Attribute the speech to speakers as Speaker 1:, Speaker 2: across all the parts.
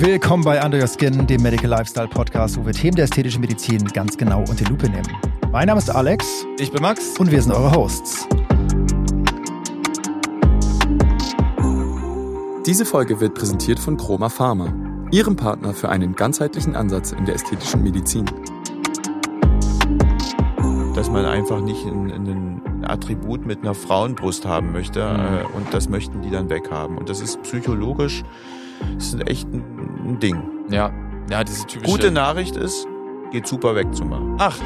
Speaker 1: Willkommen bei Under Your Skin, dem Medical Lifestyle Podcast, wo wir Themen der ästhetischen Medizin ganz genau unter die Lupe nehmen. Mein Name ist Alex.
Speaker 2: Ich bin Max.
Speaker 1: Und wir sind eure Hosts.
Speaker 2: Diese Folge wird präsentiert von Chroma Pharma, ihrem Partner für einen ganzheitlichen Ansatz in der ästhetischen Medizin.
Speaker 3: Dass man einfach nicht ein, ein Attribut mit einer Frauenbrust haben möchte mhm. äh, und das möchten die dann weghaben. Und das ist psychologisch das ist echt ein, ein Ding.
Speaker 2: Ja, ja, diese typische.
Speaker 3: Gute Nachricht ist, geht super wegzumachen.
Speaker 2: Ach.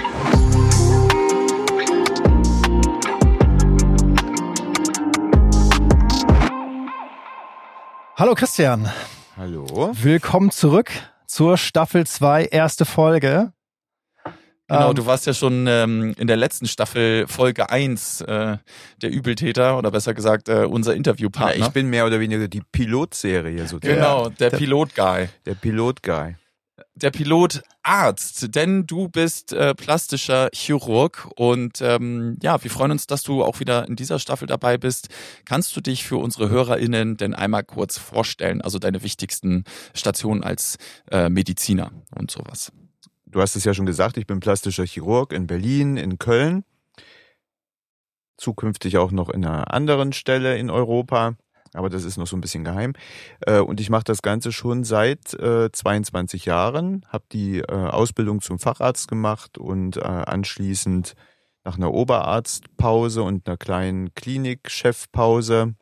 Speaker 1: Hallo Christian.
Speaker 3: Hallo.
Speaker 1: Willkommen zurück zur Staffel 2, erste Folge.
Speaker 2: Genau, ähm, du warst ja schon ähm, in der letzten Staffel Folge 1 äh, der Übeltäter oder besser gesagt äh, unser Interviewpartner.
Speaker 3: Ja, ich bin mehr oder weniger die Pilotserie sozusagen.
Speaker 2: Genau, der, der Pilot-Guy.
Speaker 3: Der Pilot-Guy.
Speaker 2: Der Pilotarzt, denn du bist äh, plastischer Chirurg und ähm, ja, wir freuen uns, dass du auch wieder in dieser Staffel dabei bist. Kannst du dich für unsere HörerInnen denn einmal kurz vorstellen, also deine wichtigsten Stationen als äh, Mediziner und sowas?
Speaker 3: Du hast es ja schon gesagt, ich bin plastischer Chirurg in Berlin, in Köln, zukünftig auch noch in einer anderen Stelle in Europa, aber das ist noch so ein bisschen geheim. Äh, und ich mache das Ganze schon seit 22 äh, Jahren, habe die äh, Ausbildung zum Facharzt gemacht und anschließend nach einer Oberarztpause und einer kleinen Klinikchefpause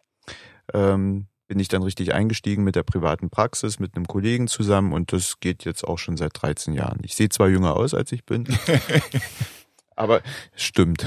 Speaker 3: ähm, bin ich dann richtig eingestiegen mit der privaten Praxis, mit einem Kollegen zusammen und das geht jetzt auch schon seit 13 Jahren. Ich sehe zwar jünger aus, als ich bin, aber es stimmt.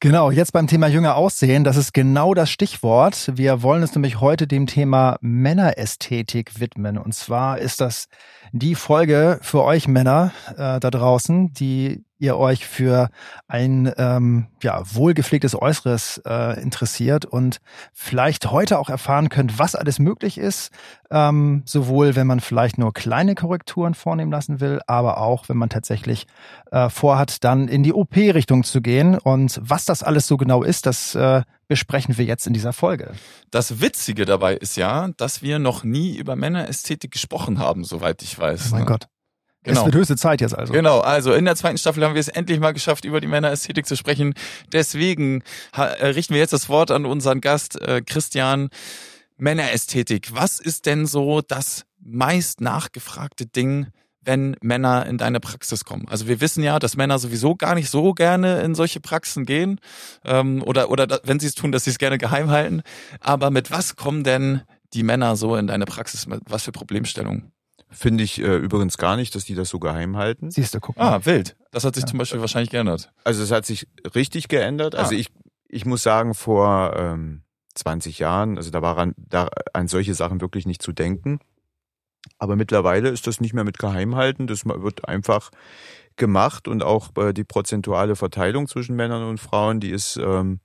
Speaker 1: Genau, jetzt beim Thema jünger aussehen, das ist genau das Stichwort. Wir wollen uns nämlich heute dem Thema Männerästhetik widmen. Und zwar ist das die Folge für euch Männer äh, da draußen, die ihr euch für ein ähm, ja, wohlgepflegtes Äußeres äh, interessiert und vielleicht heute auch erfahren könnt, was alles möglich ist, ähm, sowohl wenn man vielleicht nur kleine Korrekturen vornehmen lassen will, aber auch wenn man tatsächlich äh, vorhat, dann in die OP-Richtung zu gehen. Und was das alles so genau ist, das äh, besprechen wir jetzt in dieser Folge.
Speaker 2: Das Witzige dabei ist ja, dass wir noch nie über Männerästhetik gesprochen haben, soweit ich weiß.
Speaker 1: Oh mein ne? Gott. Genau. Es wird höchste Zeit jetzt also.
Speaker 2: Genau, also in der zweiten Staffel haben wir es endlich mal geschafft, über die Männerästhetik zu sprechen. Deswegen äh, richten wir jetzt das Wort an unseren Gast äh, Christian. Männerästhetik. Was ist denn so das meist nachgefragte Ding, wenn Männer in deine Praxis kommen? Also wir wissen ja, dass Männer sowieso gar nicht so gerne in solche Praxen gehen ähm, oder oder wenn sie es tun, dass sie es gerne geheim halten. Aber mit was kommen denn die Männer so in deine Praxis? Was für Problemstellungen?
Speaker 3: Finde ich äh, übrigens gar nicht, dass die das so geheim halten.
Speaker 1: Siehst du, guck mal.
Speaker 2: Ah, wild. Das hat sich ja. zum Beispiel wahrscheinlich geändert.
Speaker 3: Also es hat sich richtig geändert. Also ah. ich, ich muss sagen, vor ähm, 20 Jahren, also da war an, da, an solche Sachen wirklich nicht zu denken. Aber mittlerweile ist das nicht mehr mit Geheimhalten. Das wird einfach gemacht und auch äh, die prozentuale Verteilung zwischen Männern und Frauen, die ist, ähm,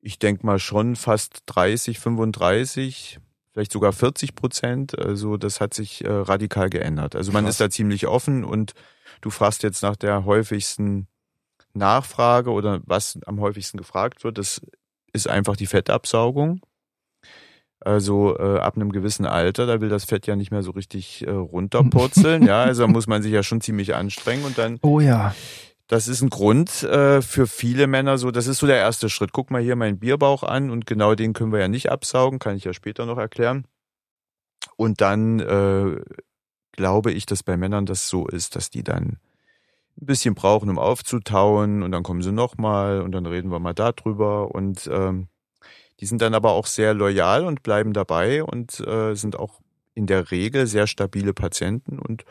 Speaker 3: ich denke mal schon fast 30, 35 vielleicht sogar 40 Prozent. Also das hat sich äh, radikal geändert. Also man Krass. ist da ziemlich offen und du fragst jetzt nach der häufigsten Nachfrage oder was am häufigsten gefragt wird. Das ist einfach die Fettabsaugung. Also äh, ab einem gewissen Alter, da will das Fett ja nicht mehr so richtig äh, runterpurzeln. ja, also muss man sich ja schon ziemlich anstrengen und dann.
Speaker 1: Oh ja.
Speaker 3: Das ist ein Grund äh, für viele Männer so, das ist so der erste Schritt. Guck mal hier meinen Bierbauch an und genau den können wir ja nicht absaugen, kann ich ja später noch erklären. Und dann äh, glaube ich, dass bei Männern das so ist, dass die dann ein bisschen brauchen, um aufzutauen und dann kommen sie nochmal und dann reden wir mal darüber und ähm, die sind dann aber auch sehr loyal und bleiben dabei und äh, sind auch in der Regel sehr stabile Patienten und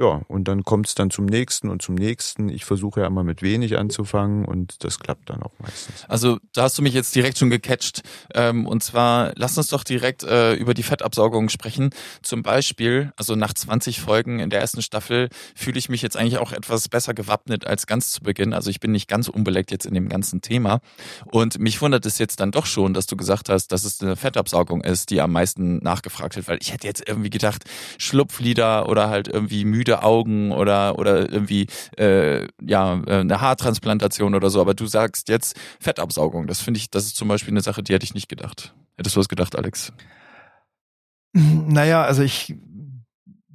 Speaker 3: ja, und dann kommt es dann zum nächsten und zum nächsten. Ich versuche ja immer mit wenig anzufangen und das klappt dann auch meistens.
Speaker 2: Also da hast du mich jetzt direkt schon gecatcht. Ähm, und zwar, lass uns doch direkt äh, über die Fettabsaugung sprechen. Zum Beispiel, also nach 20 Folgen in der ersten Staffel fühle ich mich jetzt eigentlich auch etwas besser gewappnet als ganz zu Beginn. Also ich bin nicht ganz unbeleckt jetzt in dem ganzen Thema. Und mich wundert es jetzt dann doch schon, dass du gesagt hast, dass es eine Fettabsaugung ist, die am meisten nachgefragt wird, weil ich hätte jetzt irgendwie gedacht, Schlupflider oder halt irgendwie müde müde Augen oder, oder irgendwie äh, ja, äh, eine Haartransplantation oder so, aber du sagst jetzt Fettabsaugung. Das finde ich, das ist zum Beispiel eine Sache, die hätte ich nicht gedacht. Hättest du was gedacht, Alex?
Speaker 1: Naja, also ich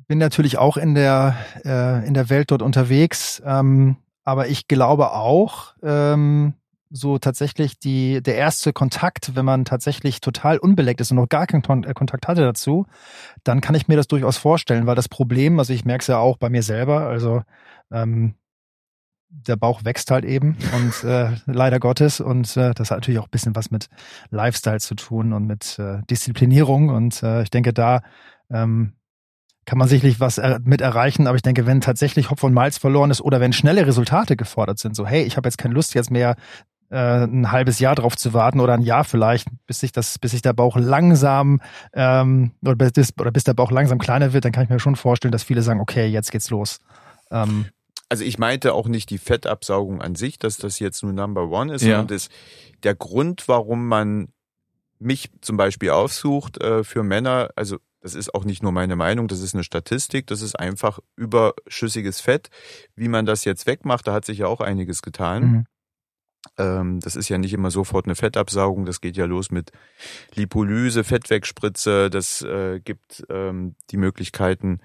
Speaker 1: bin natürlich auch in der, äh, in der Welt dort unterwegs, ähm, aber ich glaube auch, ähm, so tatsächlich die, der erste Kontakt, wenn man tatsächlich total unbeleckt ist und noch gar keinen äh, Kontakt hatte dazu, dann kann ich mir das durchaus vorstellen, weil das Problem, also ich merke es ja auch bei mir selber, also ähm, der Bauch wächst halt eben und äh, leider Gottes und äh, das hat natürlich auch ein bisschen was mit Lifestyle zu tun und mit äh, Disziplinierung und äh, ich denke da ähm, kann man sicherlich was er mit erreichen, aber ich denke, wenn tatsächlich Hopf und Malz verloren ist oder wenn schnelle Resultate gefordert sind, so hey, ich habe jetzt keine Lust jetzt mehr äh, ein halbes Jahr drauf zu warten oder ein Jahr vielleicht, bis sich das, bis sich der Bauch langsam ähm, oder bis, oder bis der Bauch langsam kleiner wird, dann kann ich mir schon vorstellen, dass viele sagen, okay, jetzt geht's los.
Speaker 3: Ähm, also ich meinte auch nicht die Fettabsaugung an sich, dass das jetzt nur Number One ist, ja. sondern das, der Grund, warum man mich zum Beispiel aufsucht äh, für Männer, also das ist auch nicht nur meine Meinung, das ist eine Statistik, das ist einfach überschüssiges Fett. Wie man das jetzt wegmacht, da hat sich ja auch einiges getan. Mhm. Ähm, das ist ja nicht immer sofort eine Fettabsaugung, das geht ja los mit Lipolyse, Fettwegspritze, das äh, gibt ähm, die Möglichkeiten,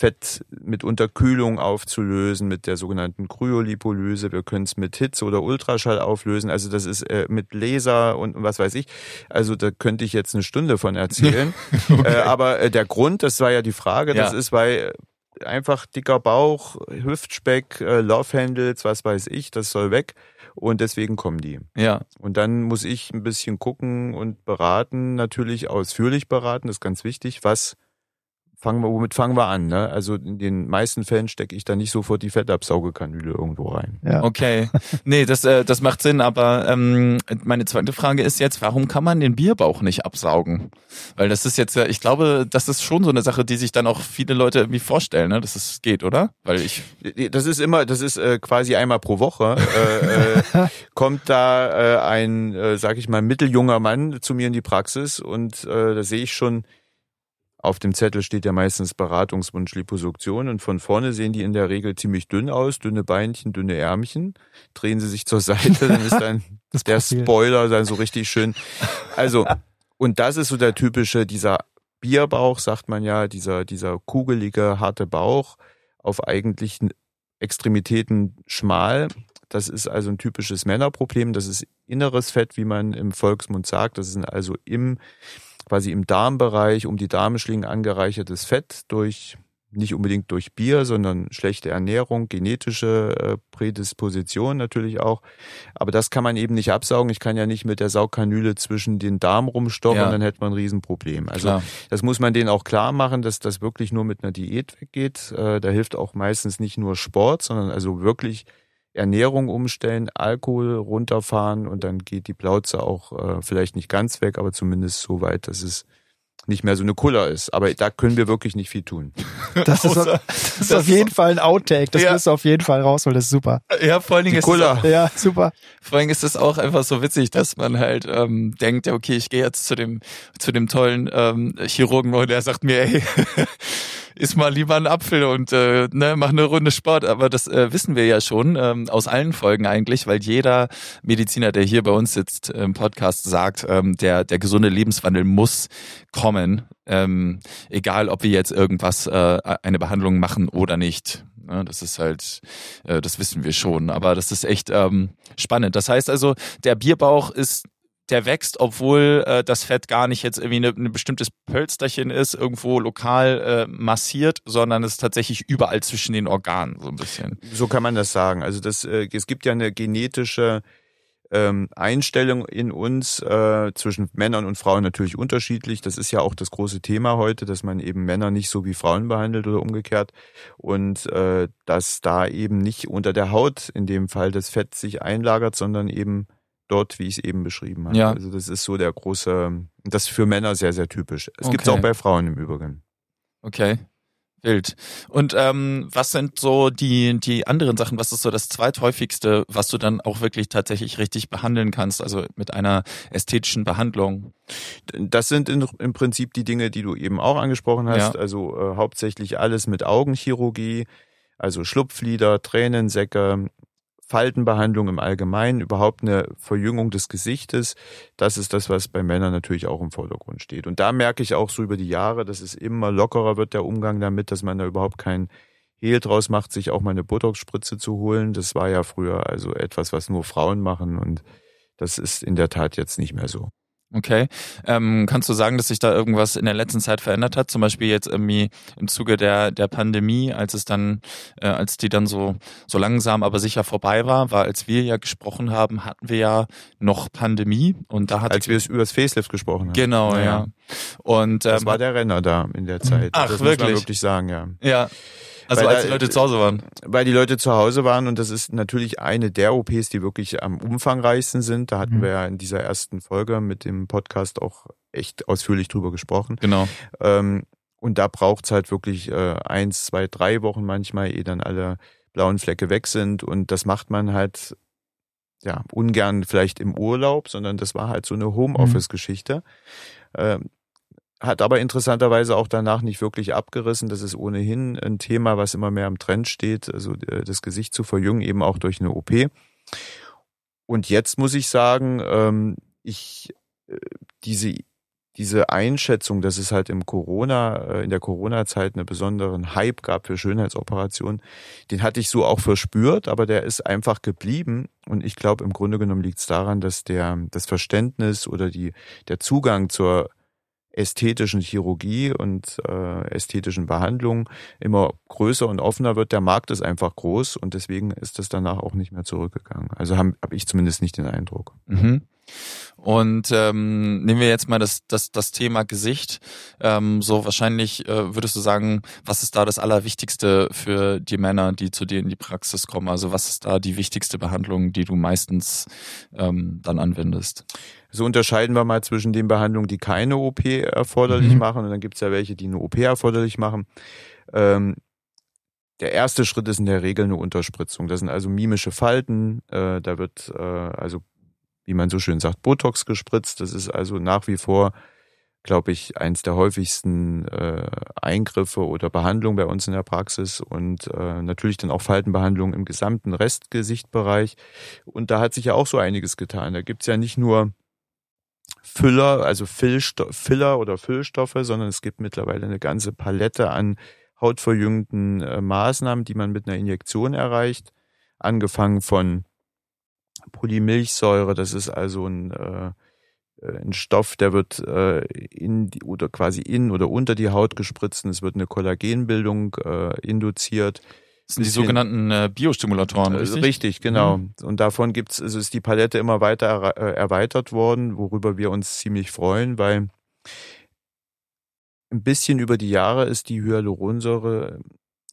Speaker 3: Fett mit Unterkühlung aufzulösen, mit der sogenannten Kryolipolyse. Wir können es mit Hitze oder Ultraschall auflösen. Also das ist äh, mit Laser und was weiß ich. Also da könnte ich jetzt eine Stunde von erzählen. okay. äh, aber äh, der Grund, das war ja die Frage, das ja. ist, weil einfach dicker Bauch, Hüftspeck, äh, Love Handles, was weiß ich, das soll weg und deswegen kommen die.
Speaker 2: Ja.
Speaker 3: Und dann muss ich ein bisschen gucken und beraten, natürlich ausführlich beraten, das ist ganz wichtig, was fangen wir, womit fangen wir an? Ne? Also in den meisten Fällen stecke ich da nicht sofort die Fettabsaugekanüle irgendwo rein.
Speaker 2: Ja. Okay. Nee, das, äh, das macht Sinn, aber ähm, meine zweite Frage ist jetzt, warum kann man den Bierbauch nicht absaugen? Weil das ist jetzt ja, ich glaube, das ist schon so eine Sache, die sich dann auch viele Leute irgendwie vorstellen, ne? dass es geht, oder? Weil ich.
Speaker 3: Das ist immer, das ist äh, quasi einmal pro Woche. äh, äh, kommt da äh, ein, äh, sag ich mal, mitteljunger Mann zu mir in die Praxis und äh, da sehe ich schon, auf dem Zettel steht ja meistens Beratungswunsch Liposuktion und von vorne sehen die in der Regel ziemlich dünn aus, dünne Beinchen, dünne Ärmchen. Drehen sie sich zur Seite, dann ist dann der Spoiler dann so richtig schön. Also, und das ist so der typische, dieser Bierbauch, sagt man ja, dieser, dieser kugelige, harte Bauch auf eigentlichen Extremitäten schmal. Das ist also ein typisches Männerproblem. Das ist inneres Fett, wie man im Volksmund sagt. Das ist also im quasi im Darmbereich um die Darmschlingen angereichertes Fett durch nicht unbedingt durch Bier, sondern schlechte Ernährung, genetische äh, Prädisposition natürlich auch. Aber das kann man eben nicht absaugen. Ich kann ja nicht mit der Saugkanüle zwischen den Darm rumstochern, ja. dann hätte man ein Riesenproblem. Also klar. das muss man denen auch klar machen, dass das wirklich nur mit einer Diät weggeht. Äh, da hilft auch meistens nicht nur Sport, sondern also wirklich Ernährung umstellen, Alkohol runterfahren und dann geht die Plauze auch äh, vielleicht nicht ganz weg, aber zumindest so weit, dass es nicht mehr so eine Kuller ist. Aber da können wir wirklich nicht viel tun.
Speaker 1: Das ist, auf, das ist auf jeden Fall ein Outtake. Das ja. musst du auf jeden Fall rausholen. Das ist super.
Speaker 2: Ja, vor allen Dingen
Speaker 1: Die ist Kuller.
Speaker 2: Auch,
Speaker 1: ja, super.
Speaker 2: Vor allen Dingen ist es auch einfach so witzig, dass man halt ähm, denkt, okay, ich gehe jetzt zu dem zu dem tollen ähm, Chirurgen und der sagt mir, ey, iss mal lieber einen Apfel und äh, ne, mach eine Runde Sport. Aber das äh, wissen wir ja schon ähm, aus allen Folgen eigentlich, weil jeder Mediziner, der hier bei uns sitzt im Podcast, sagt, ähm, der, der gesunde Lebenswandel muss kommen, ähm, egal ob wir jetzt irgendwas, äh, eine Behandlung machen oder nicht. Ja, das ist halt, äh, das wissen wir schon, aber das ist echt ähm, spannend. Das heißt also, der Bierbauch ist der wächst, obwohl äh, das Fett gar nicht jetzt irgendwie ein ne bestimmtes Pölsterchen ist, irgendwo lokal äh, massiert, sondern es ist tatsächlich überall zwischen den Organen so ein bisschen.
Speaker 3: So kann man das sagen. Also das, äh, es gibt ja eine genetische ähm, Einstellung in uns äh, zwischen Männern und Frauen natürlich unterschiedlich. Das ist ja auch das große Thema heute, dass man eben Männer nicht so wie Frauen behandelt oder umgekehrt und äh, dass da eben nicht unter der Haut in dem Fall das Fett sich einlagert, sondern eben dort, wie ich es eben beschrieben habe. Ja. Also das ist so der große, das ist für Männer sehr, sehr typisch. Es okay. gibt es auch bei Frauen im Übrigen.
Speaker 2: Okay. Wild. Und ähm, was sind so die, die anderen Sachen? Was ist so das zweithäufigste, was du dann auch wirklich tatsächlich richtig behandeln kannst, also mit einer ästhetischen Behandlung?
Speaker 3: Das sind in, im Prinzip die Dinge, die du eben auch angesprochen hast. Ja. Also äh, hauptsächlich alles mit Augenchirurgie, also Schlupflider, Tränensäcke, Faltenbehandlung im Allgemeinen, überhaupt eine Verjüngung des Gesichtes, das ist das, was bei Männern natürlich auch im Vordergrund steht. Und da merke ich auch so über die Jahre, dass es immer lockerer wird, der Umgang damit, dass man da überhaupt kein Hehl draus macht, sich auch mal eine Botox-Spritze zu holen. Das war ja früher also etwas, was nur Frauen machen und das ist in der Tat jetzt nicht mehr so.
Speaker 2: Okay. Ähm, kannst du sagen, dass sich da irgendwas in der letzten Zeit verändert hat? Zum Beispiel jetzt irgendwie im Zuge der, der Pandemie, als es dann, äh, als die dann so, so langsam aber sicher vorbei war, weil als wir ja gesprochen haben, hatten wir ja noch Pandemie und da hat
Speaker 3: Als wir es über das Facelift gesprochen haben.
Speaker 2: Genau, ja. ja. Und ähm,
Speaker 3: das war der Renner da in der Zeit.
Speaker 2: Ach,
Speaker 3: das
Speaker 2: wirklich?
Speaker 3: muss man wirklich sagen, ja.
Speaker 2: Ja. Also
Speaker 3: Weil
Speaker 2: als
Speaker 3: da-
Speaker 2: die Leute zu Hause waren.
Speaker 3: Weil die Leute zu Hause waren und das ist natürlich eine der OPs, die wirklich am umfangreichsten sind. Da hatten
Speaker 1: Mhm.
Speaker 3: wir ja in dieser ersten Folge mit dem Podcast auch echt ausführlich drüber gesprochen.
Speaker 2: Genau.
Speaker 3: Ähm, und da braucht's halt wirklich äh, eins, zwei, drei Wochen manchmal, ehe dann alle blauen Flecke weg sind. Und das macht man halt ja ungern vielleicht im Urlaub, sondern das war halt so eine Homeoffice-Geschichte. Ähm, hat aber interessanterweise auch danach nicht wirklich abgerissen. Das ist ohnehin ein Thema, was immer mehr am Trend steht, also äh, das Gesicht zu verjüngen, eben auch durch eine OP. Und jetzt muss ich sagen, ähm, ich äh, diese diese Einschätzung, dass es halt im Corona, äh, in der Corona-Zeit einen besonderen Hype gab für Schönheitsoperationen, den hatte ich so auch verspürt, aber der ist einfach geblieben. Und ich glaube, im Grunde genommen liegt es daran, dass der, das Verständnis oder die, der Zugang zur ästhetischen Chirurgie und äh, ästhetischen Behandlung immer größer und offener wird. Der Markt ist einfach groß und deswegen ist das danach auch nicht mehr zurückgegangen. Also habe hab ich zumindest nicht den Eindruck.
Speaker 2: Mhm. Und ähm, nehmen wir jetzt mal das, das, das Thema Gesicht. Ähm, so wahrscheinlich äh, würdest du sagen, was ist da das Allerwichtigste für die Männer, die zu dir in die Praxis kommen? Also was ist da die wichtigste Behandlung, die du meistens ähm, dann anwendest?
Speaker 3: So unterscheiden wir mal zwischen den Behandlungen, die keine OP erforderlich
Speaker 1: Mhm.
Speaker 3: machen und dann gibt's ja welche, die eine OP erforderlich machen. Ähm, der erste Schritt ist in der Regel eine Unterspritzung. Das sind also mimische Falten. Äh, da wird äh, also, wie man so schön sagt, Botox gespritzt. Das ist also nach wie vor, glaube ich, eins der häufigsten äh, Eingriffe oder Behandlungen bei uns in der Praxis und äh, natürlich dann auch Faltenbehandlung im gesamten Restgesichtbereich. Und da hat sich ja auch so einiges getan. Da gibt's ja nicht nur Füller, also Füllsto Filler oder Füllstoffe, sondern es gibt mittlerweile eine ganze Palette an hautverjüngenden äh, Maßnahmen, die man mit einer Injektion erreicht. Angefangen von Polymilchsäure, das ist also ein, äh, äh, ein Stoff, der wird äh, in die, oder quasi in oder unter die Haut gespritzt und es wird eine Kollagenbildung äh, induziert.
Speaker 2: Das sind die sogenannten äh, Biostimulatoren,
Speaker 3: Äh,
Speaker 2: richtig?
Speaker 3: Richtig, genau. Und davon gibt's, also ist die Palette immer weiter er, äh, erweitert worden, worüber wir uns ziemlich freuen, weil ein bisschen über die Jahre ist die Hyaluronsäure,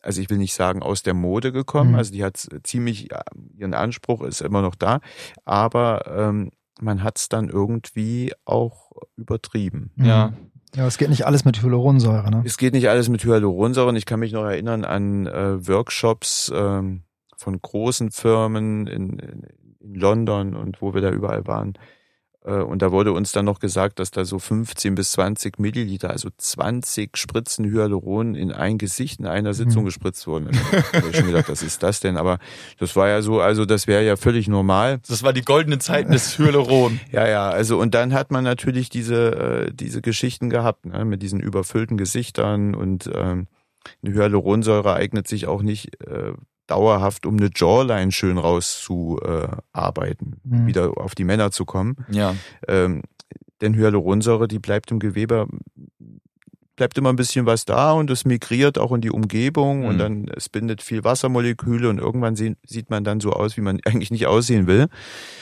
Speaker 3: also ich will nicht sagen aus der Mode gekommen,
Speaker 1: Mhm.
Speaker 3: also die hat ziemlich, ihren Anspruch ist immer noch da, aber ähm, man hat's dann irgendwie auch übertrieben.
Speaker 2: Ja.
Speaker 1: Ja, es geht nicht alles mit Hyaluronsäure, ne?
Speaker 3: Es geht nicht alles mit Hyaluronsäure. Und ich kann mich noch erinnern an äh, Workshops ähm, von großen Firmen in, in, in London und wo wir da überall waren. Äh, und da wurde uns dann noch gesagt, dass da so 15 bis 20 Milliliter, also 20 Spritzen Hyaluron in ein Gesicht in einer Sitzung
Speaker 1: Mhm.
Speaker 3: gespritzt wurden. Ich schon gedacht, was ist das denn? Aber das war ja so, also das wäre ja völlig normal.
Speaker 2: Das war die goldene Zeiten des Hyaluron.
Speaker 3: Ja, ja, also und dann hat man natürlich diese, äh, diese Geschichten gehabt, ne, mit diesen überfüllten Gesichtern und ähm, eine Hyaluronsäure eignet sich auch nicht äh, dauerhaft, um eine Jawline schön rauszuarbeiten,
Speaker 1: Mhm.
Speaker 3: wieder auf die Männer zu kommen.
Speaker 2: Ja.
Speaker 3: Ähm, denn Hyaluronsäure, die bleibt im Gewebe, bleibt immer ein bisschen was da und es migriert auch in die Umgebung und
Speaker 2: Mhm.
Speaker 3: dann es bindet viel Wassermoleküle und irgendwann sieht, sieht man dann so aus, wie man eigentlich nicht aussehen will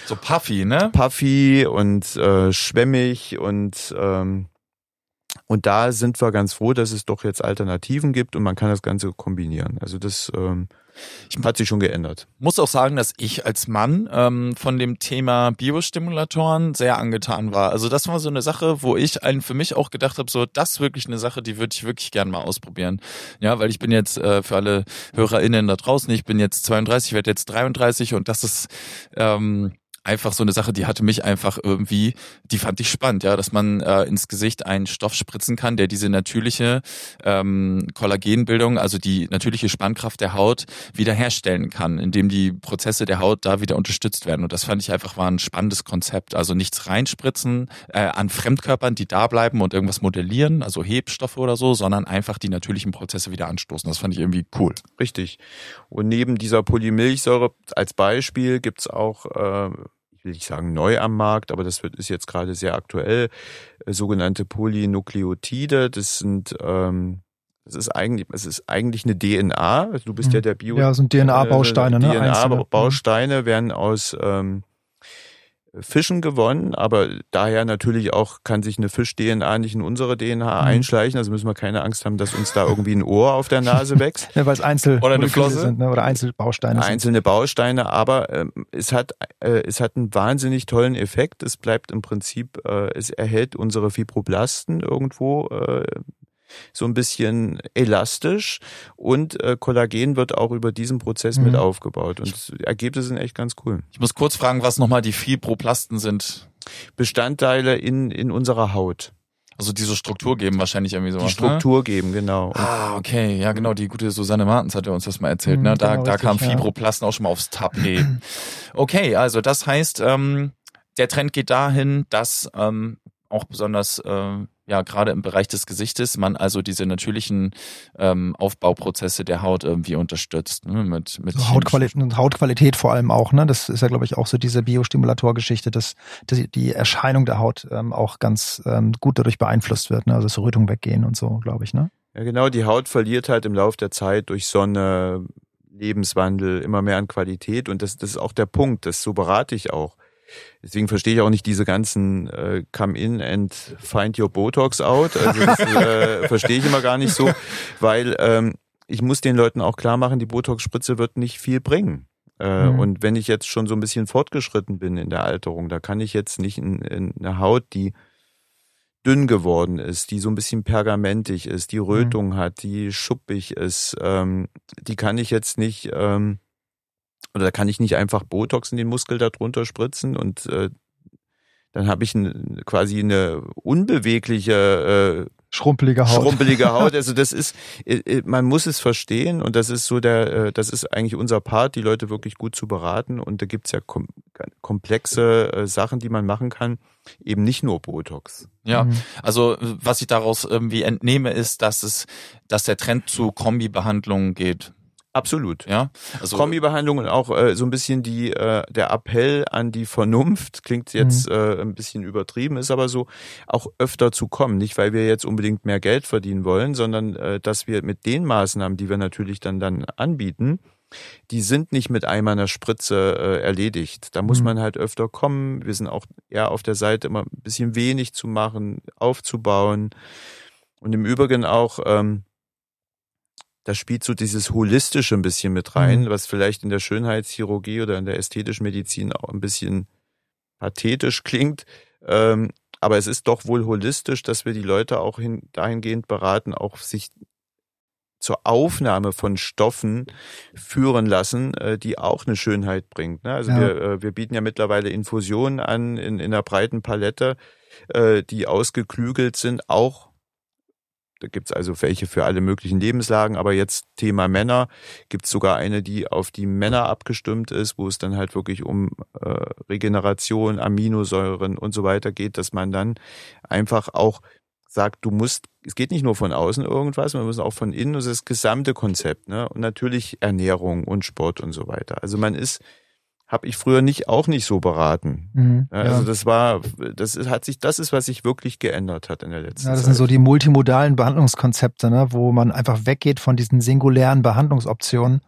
Speaker 2: So puffy, ne?
Speaker 3: puffy und äh, schwemmig und ähm, und da sind wir ganz froh, dass es doch jetzt Alternativen gibt und man kann das Ganze kombinieren. Also das ähm, hat sich schon geändert.
Speaker 2: muss auch sagen, dass ich als Mann ähm, von dem Thema Biostimulatoren sehr angetan war. Also das war so eine Sache, wo ich einen für mich auch gedacht habe, so das ist wirklich eine Sache, die würde ich wirklich gern mal ausprobieren. Ja, weil ich bin jetzt äh, für alle HörerInnen da draußen, ich bin jetzt 32, werde jetzt 33 und das ist ähm, einfach so eine Sache, die hatte mich einfach irgendwie, die fand ich spannend, ja, dass man äh, ins Gesicht einen Stoff spritzen kann, der diese natürliche ähm, Kollagenbildung, also die natürliche Spannkraft der Haut wiederherstellen kann, indem die Prozesse der Haut da wieder unterstützt werden. Und das fand ich einfach war ein spannendes Konzept. Also nichts reinspritzen äh, an Fremdkörpern, die da bleiben und irgendwas modellieren, also Hebstoffe oder so, sondern einfach die natürlichen Prozesse wieder anstoßen. Das fand ich irgendwie cool.
Speaker 3: Richtig. Und neben dieser Polymilchsäure als Beispiel gibt's auch äh, will ich sagen neu am Markt, aber das wird, ist jetzt gerade sehr aktuell, äh, sogenannte Polynukleotide. Das sind ähm, das ist eigentlich, es ist eigentlich eine DNA. Also du bist ja mhm. der Bio.
Speaker 1: Ja, sind DNA-Bausteine,
Speaker 3: äh, ne? DNA-Bausteine werden aus ähm, Fischen gewonnen, aber daher natürlich auch kann sich eine Fisch-DNA nicht in unsere DNA mhm. einschleichen. Also müssen wir keine Angst haben, dass uns da irgendwie ein Ohr auf der Nase wächst.
Speaker 1: ja, weil es Einzel
Speaker 2: oder eine Flosse
Speaker 1: sind, ne? oder Einzelbausteine
Speaker 3: sind. Einzelne Bausteine, aber äh, es hat äh, es hat einen wahnsinnig tollen Effekt. Es bleibt im Prinzip, äh, es erhält unsere Fibroblasten irgendwo äh, so ein bisschen elastisch und äh, Kollagen wird auch über diesen Prozess mhm. mit aufgebaut und die Ergebnisse sind echt ganz cool.
Speaker 2: Ich muss kurz fragen, was nochmal die Fibroplasten sind.
Speaker 3: Bestandteile in, in unserer Haut.
Speaker 2: Also diese Struktur geben wahrscheinlich irgendwie so.
Speaker 3: Die ne? Struktur ne? geben, genau.
Speaker 2: ah, okay, ja genau, die gute Susanne Martens hat ja uns das mal erzählt, ne? Da, genau, da kam Fibroplasten ja. auch schon mal aufs Tapet. okay, also das heißt, ähm, der Trend geht dahin, dass ähm, auch besonders äh, ja gerade im Bereich des Gesichtes man also diese natürlichen ähm, Aufbauprozesse der Haut irgendwie unterstützt. Ne? Mit, mit
Speaker 1: so Hautqualität Hautqualität vor allem auch, ne? Das ist ja, glaube ich, auch so diese Biostimulator-Geschichte, dass, dass die Erscheinung der Haut ähm, auch ganz ähm, gut dadurch beeinflusst wird, ne? Also dass Rötungen weggehen und so, glaube ich, ne?
Speaker 3: Ja, genau, die Haut verliert halt im Laufe der Zeit durch Sonne, Lebenswandel immer mehr an Qualität und das, das ist auch der Punkt, das so berate ich auch Deswegen verstehe ich auch nicht diese ganzen äh, Come in and find your Botox out. Also das äh, verstehe ich immer gar nicht so, weil ähm, ich muss den Leuten auch klar machen, die Botox-Spritze wird nicht viel bringen. Äh, mhm. Und wenn ich jetzt schon so ein bisschen fortgeschritten bin in der Alterung, da kann ich jetzt nicht in, in eine Haut, die dünn geworden ist, die so ein bisschen pergamentig ist, die Rötung mhm. hat, die schuppig ist, ähm, die kann ich jetzt nicht ähm, oder da kann ich nicht einfach Botox in den Muskel darunter spritzen und äh, dann habe ich ein, quasi eine unbewegliche
Speaker 1: äh, schrumpelige Haut.
Speaker 3: Schrumpelige Haut. Also das ist, äh, äh, man muss es verstehen und das ist so der, äh, das ist eigentlich unser Part, die Leute wirklich gut zu beraten. Und da gibt's ja kom komplexe Sachen, die man machen kann, eben nicht nur Botox.
Speaker 2: Ja, mhm. also was ich daraus irgendwie entnehme, ist, dass es, dass der Trend zu Kombibehandlungen geht.
Speaker 3: Absolut, ja. Also Kombibehandlung und auch äh, so ein bisschen die äh, der Appell an die Vernunft klingt jetzt mhm. äh, ein bisschen übertrieben, ist aber so auch öfter zu kommen, nicht weil wir jetzt unbedingt mehr Geld verdienen wollen, sondern äh, dass wir mit den Maßnahmen, die wir natürlich dann dann anbieten, die sind nicht mit einmal einer Spritze äh, erledigt. Da muss mhm. man halt öfter kommen. Wir sind auch eher auf der Seite immer ein bisschen wenig zu machen, aufzubauen und im Übrigen auch ähm, da spielt so dieses Holistische ein bisschen mit rein, mhm. was vielleicht in der Schönheitschirurgie oder in der ästhetischen Medizin auch ein bisschen pathetisch klingt. Ähm, aber es ist doch wohl holistisch, dass wir die Leute auch hin, dahingehend beraten, auch sich zur Aufnahme von Stoffen führen lassen, äh, die auch eine Schönheit bringt. Ne? Also ja. wir, äh, wir bieten ja mittlerweile Infusionen an in, in einer breiten Palette, äh, die ausgeklügelt sind, auch da gibt's also welche für alle möglichen Lebenslagen, aber jetzt Thema Männer gibt's sogar eine, die auf die Männer abgestimmt ist, wo es dann halt wirklich um äh, Regeneration, Aminosäuren und so weiter geht, dass man dann einfach auch sagt, du musst, es geht nicht nur von außen irgendwas, man muss auch von innen, das ist das gesamte Konzept, ne? Und natürlich Ernährung und Sport und so weiter. Also man ist habe ich früher nicht auch nicht so beraten. Mhm, also ja. das war, das ist, hat sich, das ist, was sich wirklich geändert hat in der letzten Zeit. Ja,
Speaker 1: das
Speaker 3: Zeit.
Speaker 1: sind so die multimodalen Behandlungskonzepte, ne, wo man einfach weggeht von diesen singulären Behandlungsoptionen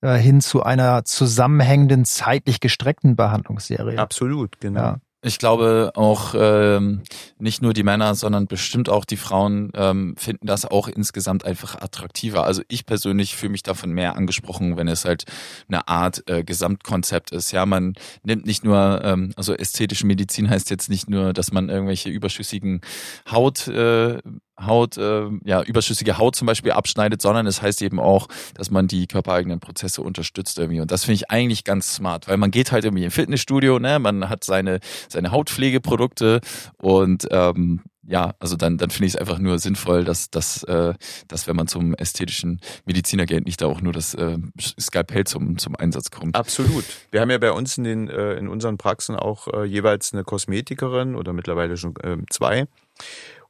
Speaker 1: äh, hin zu einer zusammenhängenden, zeitlich gestreckten Behandlungsserie.
Speaker 3: Absolut, genau.
Speaker 2: Ja. Ich glaube auch ähm, nicht nur die Männer, sondern bestimmt auch die Frauen ähm, finden das auch insgesamt einfach attraktiver. Also ich persönlich fühle mich davon mehr angesprochen, wenn es halt eine Art äh, Gesamtkonzept ist. Ja, man nimmt nicht nur, ähm, also ästhetische Medizin heißt jetzt nicht nur, dass man irgendwelche überschüssigen Haut äh, Haut, äh, ja, überschüssige Haut zum Beispiel abschneidet, sondern es heißt eben auch, dass man die körpereigenen Prozesse unterstützt irgendwie. Und das finde ich eigentlich ganz smart, weil man geht halt irgendwie im Fitnessstudio, ne, man hat seine, seine Hautpflegeprodukte und ähm, ja, also dann, dann finde ich es einfach nur sinnvoll, dass, dass, äh, dass wenn man zum ästhetischen Mediziner geht, nicht da auch nur das äh, Skalpell zum, zum Einsatz kommt.
Speaker 3: Absolut. Wir haben ja bei uns in, den, äh, in unseren Praxen auch äh, jeweils eine Kosmetikerin oder mittlerweile schon äh, zwei.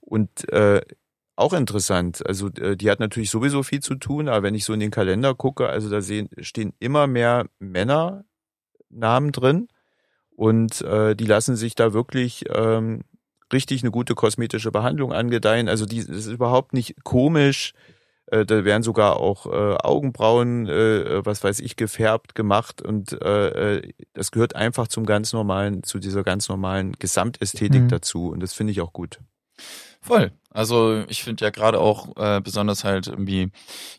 Speaker 3: Und äh, auch interessant. Also äh, die hat natürlich sowieso viel zu tun, aber wenn ich so in den Kalender gucke, also da sehen, stehen immer mehr Männernamen drin und äh, die lassen sich da wirklich ähm, richtig eine gute kosmetische Behandlung angedeihen. Also die das ist überhaupt nicht komisch. Äh, da werden sogar auch äh, Augenbrauen, äh, was weiß ich, gefärbt gemacht und äh, äh das gehört einfach zum ganz normalen, zu dieser ganz normalen Gesamtästhetik mhm. dazu und das finde ich auch gut.
Speaker 2: Voll. Also ich finde ja gerade auch äh, besonders halt irgendwie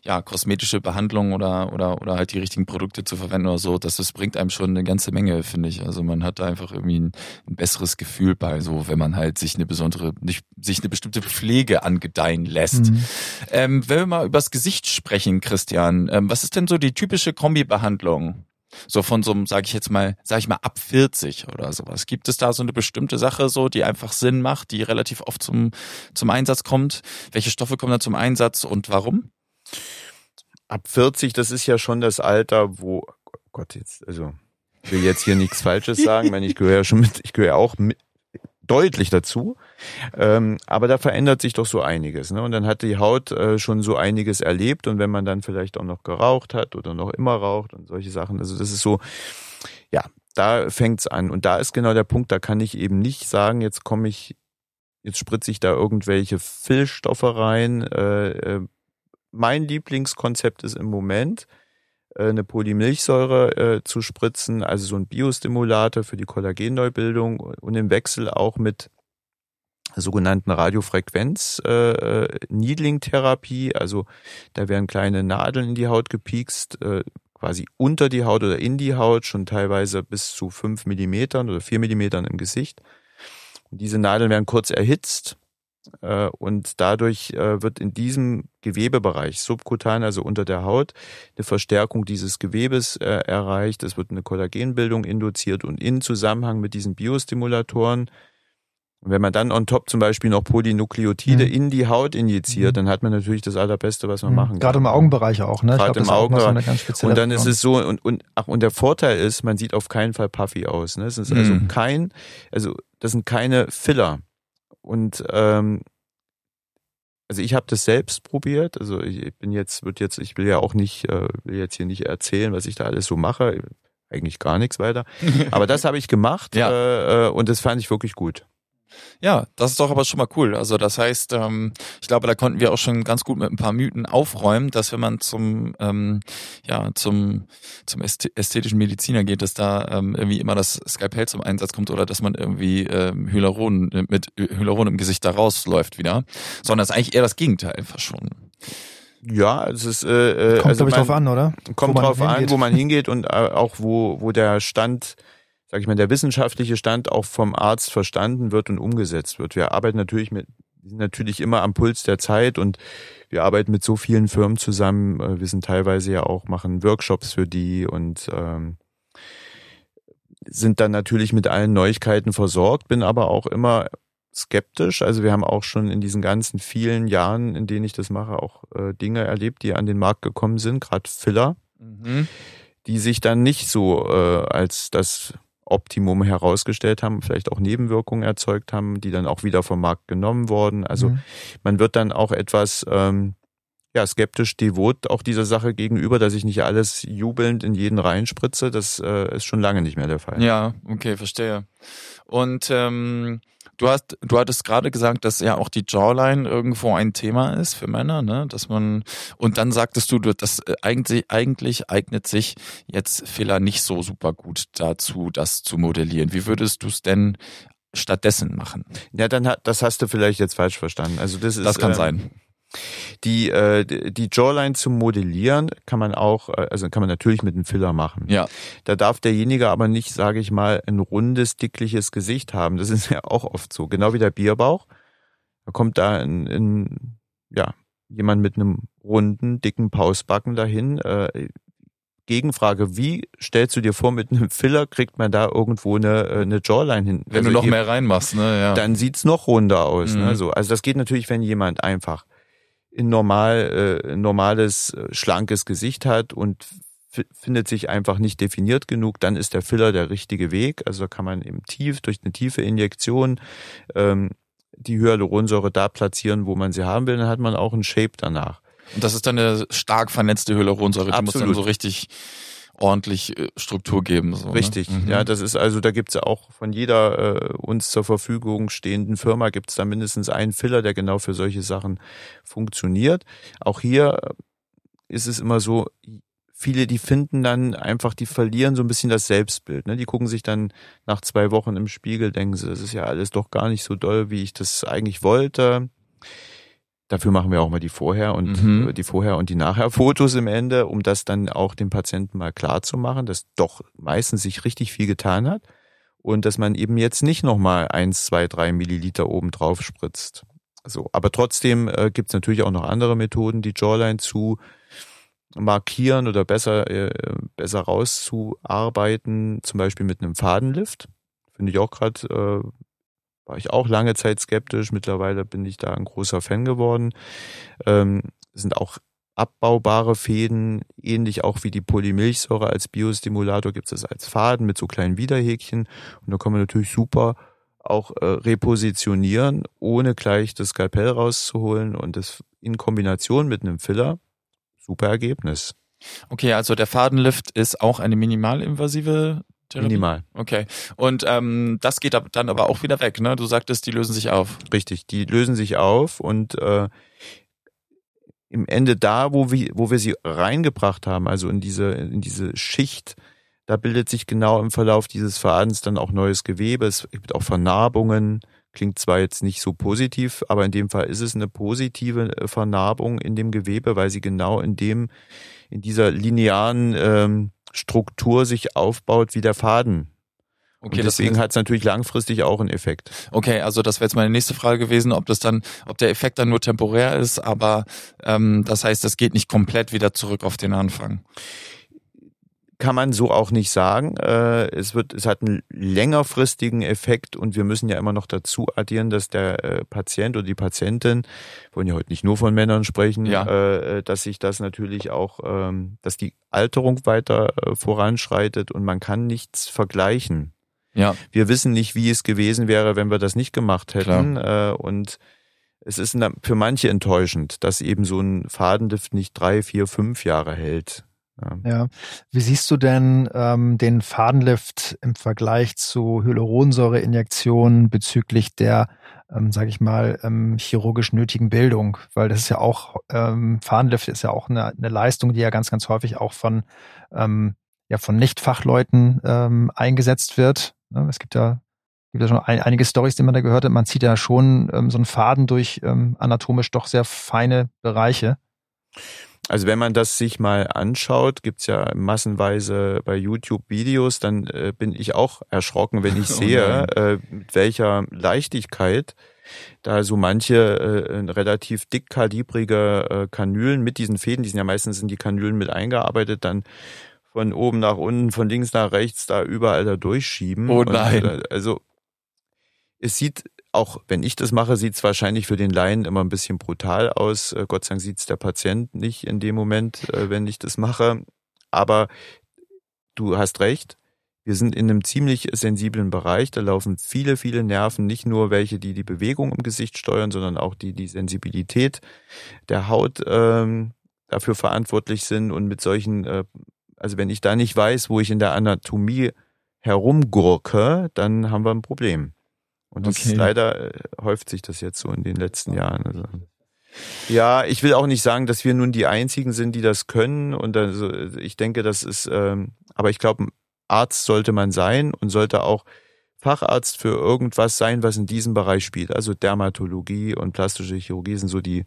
Speaker 2: ja kosmetische Behandlungen oder oder oder halt die richtigen Produkte zu verwenden oder so, das, das bringt einem schon eine ganze Menge, finde ich. Also man hat da einfach irgendwie ein, ein, besseres Gefühl bei, so wenn man halt sich eine besondere, nicht, sich eine bestimmte Pflege angedeihen lässt. Mhm. Ähm, wenn wir mal übers Gesicht sprechen, Christian, ähm, was ist denn so die typische Kombibehandlung? So von so einem, sage ich jetzt mal, sage ich mal ab 40 oder sowas. Gibt es da so eine bestimmte Sache so, die einfach Sinn macht, die relativ oft zum zum Einsatz kommt? Welche Stoffe kommen da zum Einsatz und warum?
Speaker 3: Ab 40, das ist ja schon das Alter, wo oh Gott jetzt, also ich will jetzt hier nichts Falsches sagen, wenn ich gehöre ja schon mit, ich gehöre auch mit, deutlich dazu. Ähm, aber da verändert sich doch so einiges. Ne? Und dann hat die Haut äh, schon so einiges erlebt. Und wenn man dann vielleicht auch noch geraucht hat oder noch immer raucht und solche Sachen, also das ist so, ja, da fängt's an. Und da ist genau der Punkt, da kann ich eben nicht sagen, jetzt komme ich, jetzt spritze ich da irgendwelche Füllstoffe rein. Äh, äh, mein Lieblingskonzept ist im Moment, eine Polymilchsäure äh, zu spritzen, also so ein Biostimulator für die Kollagenneubildung und im Wechsel auch mit sogenannten Radiofrequenz äh, äh, Needling-Therapie, also da werden kleine Nadeln in die Haut gepiekst, äh, quasi unter die Haut oder in die Haut, schon teilweise bis zu fünf Millimetern oder vier Millimetern im Gesicht. Und diese Nadeln werden kurz erhitzt äh, und dadurch äh, wird in diesem Gewebebereich, subkutan, also unter der Haut, eine Verstärkung dieses Gewebes äh, erreicht. Es wird eine Kollagenbildung induziert und in Zusammenhang mit diesen Biostimulatoren wenn man dann on top zum Beispiel noch Polynukleotide mhm. in die Haut injiziert, mhm. dann hat man natürlich das allerbeste, was man mhm. machen kann.
Speaker 1: Gerade im Augenbereich auch, ne?
Speaker 3: Gerade im Augenbereich. So und dann ist es so, und, und, ach, und der Vorteil ist, man sieht auf keinen Fall puffy aus. Ne? Es ist also mhm. kein, also das sind keine Filler. Und ähm, also ich habe das selbst probiert. Also ich bin jetzt, wird jetzt, ich will ja auch nicht, äh, will jetzt hier nicht erzählen, was ich da alles so mache. Eigentlich gar nichts weiter. Aber das habe ich gemacht ja. äh, äh und das fand ich wirklich gut.
Speaker 2: Ja, das ist doch aber schon mal cool. Also das heißt, ähm, ich glaube, da konnten wir auch schon ganz gut mit ein paar Mythen aufräumen, dass wenn man zum ähm, ja zum zum ästhetischen Mediziner geht, dass da ähm, irgendwie immer das Skalpell zum Einsatz kommt oder dass man irgendwie ähm, Hyaluron mit Hyaluron im Gesicht da rausläuft wieder, sondern es ist eigentlich eher das Gegenteil einfach schon.
Speaker 3: Ja, es ist äh,
Speaker 1: äh kommt also man, drauf an, oder?
Speaker 3: Kommt drauf hingeht. an, wo man hingeht und äh, auch wo wo der Stand sag ich mal, der wissenschaftliche Stand auch vom Arzt verstanden wird und umgesetzt wird. Wir arbeiten natürlich mit, sind natürlich immer am Puls der Zeit und wir arbeiten mit so vielen Firmen zusammen. Äh, wir sind teilweise ja auch, machen Workshops für die und ähm, sind dann natürlich mit allen Neuigkeiten versorgt, bin aber auch immer skeptisch. Also wir haben auch schon in diesen ganzen vielen Jahren, in denen ich das mache, auch äh, Dinge erlebt, die an den Markt gekommen sind, gerade Filler, mhm. die sich dann nicht so äh, als das Optimum herausgestellt haben, vielleicht auch Nebenwirkungen erzeugt haben, die dann auch wieder vom Markt genommen wurden. Also mhm. man wird dann auch etwas ähm, ja, skeptisch devot auch dieser Sache gegenüber, dass ich nicht alles jubelnd in jeden reinspritze. Das äh, ist schon lange nicht mehr der Fall.
Speaker 2: Ja, okay, verstehe. Und ähm, Du hast, du hattest gerade gesagt, dass ja auch die Jawline irgendwo ein Thema ist für Männer, ne? Dass man und dann sagtest du, dass äh, eigentlich eigentlich eignet sich jetzt Fehler nicht so super gut dazu, das zu modellieren. Wie würdest du es denn stattdessen machen?
Speaker 3: Ja, dann hat, das hast du vielleicht jetzt falsch verstanden. Also das ist
Speaker 2: das kann ähm, sein.
Speaker 3: Die, äh, die Jawline zu modellieren kann man auch, äh, also kann man natürlich mit einem Filler machen.
Speaker 2: Ja.
Speaker 3: Da darf derjenige aber nicht, sage ich mal, ein rundes, dickliches Gesicht haben. Das ist ja auch oft so. Genau wie der Bierbauch. Da kommt da in, in ja, jemand mit einem runden, dicken Pausbacken dahin. Äh, Gegenfrage, wie stellst du dir vor, mit einem Filler kriegt man da irgendwo eine, äh, eine Jawline hin?
Speaker 2: Wenn also du noch mehr reinmachst, ne? Ja.
Speaker 3: Dann sieht's noch runder aus. Ne? Mhm. Ne? So, also das geht natürlich, wenn jemand einfach ein normal, äh, normales, äh, schlankes Gesicht hat und findet sich einfach nicht definiert genug, dann ist der Filler der richtige Weg. Also kann man im Tief, durch eine tiefe Injektion ähm, die Hyaluronsäure da platzieren, wo man sie haben will, dann hat man auch einen Shape danach.
Speaker 2: Und das ist dann eine stark vernetzte Hyaluronsäure, die Absolut. muss dann so richtig ordentlich äh, Struktur geben. So,
Speaker 3: ne? Richtig, ne? mhm. ja, das ist also, da gibt's ja auch von jeder äh, uns zur Verfügung stehenden Firma gibt's da mindestens einen Filler, der genau für solche Sachen funktioniert. Auch hier äh, ist es immer so, viele, die finden dann einfach, die verlieren so ein bisschen das Selbstbild. Ne? Die gucken sich dann nach zwei Wochen im Spiegel, denken sie, das ist ja alles doch gar nicht so doll, wie ich das eigentlich wollte. Dafür machen wir auch mal die Vorher- und mhm. die Vorher- und die Nachher-Fotos im Ende, um das dann auch dem Patienten mal klar zu machen, dass doch meistens sich richtig viel getan hat und dass man eben jetzt nicht nochmal eins, zwei, drei Milliliter oben drauf spritzt. So, aber trotzdem äh, gibt es natürlich auch noch andere Methoden, die Jawline zu markieren oder besser, äh, besser rauszuarbeiten, zum Beispiel mit einem Fadenlift. Finde ich auch gerade äh, war ich auch lange Zeit skeptisch. Mittlerweile bin ich da ein großer Fan geworden. Ähm, sind auch abbaubare Fäden, ähnlich auch wie die Polymilchsäure als Biostimulator gibt es als Faden mit so kleinen Widerhäkchen. Und da kann man natürlich super auch äh, repositionieren, ohne gleich das Skalpell rauszuholen und das in Kombination mit einem Filler. Super Ergebnis.
Speaker 2: Okay, also der Fadenlift ist auch eine minimalinvasive
Speaker 3: Therapie? Minimal.
Speaker 2: Okay. Und ähm, das geht dann aber auch wieder weg, ne? Du sagtest, die lösen sich auf.
Speaker 3: Richtig, die lösen sich auf und äh, im Ende da, wo wir, wo wir sie reingebracht haben, also in diese, in diese Schicht, da bildet sich genau im Verlauf dieses Fadens dann auch neues Gewebe. Es gibt auch Vernarbungen. Klingt zwar jetzt nicht so positiv, aber in dem Fall ist es eine positive äh, Vernarbung in dem Gewebe, weil sie genau in dem, in dieser linearen ähm, Struktur sich aufbaut wie der Faden. Okay, und deswegen hat es natürlich langfristig auch einen Effekt.
Speaker 2: Okay, also das wäre jetzt meine nächste Frage gewesen, ob das dann, ob der Effekt dann nur temporär ist, aber ähm, das heißt, das geht nicht komplett wieder zurück auf den Anfang
Speaker 3: kann man so auch nicht sagen. Äh, es wird, es hat einen längerfristigen Effekt und wir müssen ja immer noch dazu addieren, dass der äh, Patient oder die Patientin, wir wollen ja heute nicht nur von Männern sprechen, ja. Äh, dass sich das natürlich auch, ähm, dass die Alterung weiter voranschreitet und man kann nichts vergleichen. Ja. Wir wissen nicht, wie es gewesen wäre, wenn wir das nicht gemacht hätten. Klar. Und es ist für manche enttäuschend, dass eben so ein Fadenlift nicht drei, vier, fünf Jahre hält.
Speaker 1: Ja. ja. Wie siehst du denn ähm, den Fadenlift im Vergleich zu Hyaluronsäureinjektionen bezüglich der, ähm, sage ich mal, ähm, chirurgisch nötigen Bildung? Weil das ist ja auch, ähm, Fadenlift ist ja auch eine, eine Leistung, die ja ganz, ganz häufig auch von, ähm, ja, von Nicht-Fachleuten ähm, eingesetzt wird. Ne? Es gibt ja gibt ja schon ein, einige Stories, die man da gehört hat. Man zieht ja schon ähm, so einen Faden durch ähm, anatomisch doch sehr feine Bereiche.
Speaker 3: Also wenn man das sich mal anschaut, gibt's ja massenweise bei YouTube Videos, dann äh, bin ich auch erschrocken, wenn ich oh sehe, oh äh, mit welcher Leichtigkeit da so manche äh, relativ dickkalibrige äh, Kanülen mit diesen Fäden, die sind ja meistens in die Kanülen mit eingearbeitet, dann von oben nach unten, von links nach rechts da überall da durchschieben.
Speaker 2: Oh nein. Und,
Speaker 3: äh, also es sieht auch wenn ich das mache, sieht es wahrscheinlich für den Laien immer ein bisschen brutal aus. Äh, Gott sei Dank sieht es der Patient nicht in dem Moment, äh, wenn ich das mache. Aber du hast recht. Wir sind in einem ziemlich sensiblen Bereich. Da laufen viele, viele Nerven, nicht nur welche, die die Bewegung im Gesicht steuern, sondern auch die die Sensibilität der Haut ähm, dafür verantwortlich sind. Und mit solchen, äh, also wenn ich da nicht weiß, wo ich in der Anatomie herumgurke, dann haben wir ein Problem. Und das okay. ist leider äh, häuft sich das jetzt so in den letzten Jahren. Also, ja, ich will auch nicht sagen, dass wir nun die einzigen sind, die das können. Und also, ich denke, das ist, ähm, aber ich glaube, Arzt sollte man sein und sollte auch Facharzt für irgendwas sein, was in diesem Bereich spielt. Also Dermatologie und plastische Chirurgie sind so die,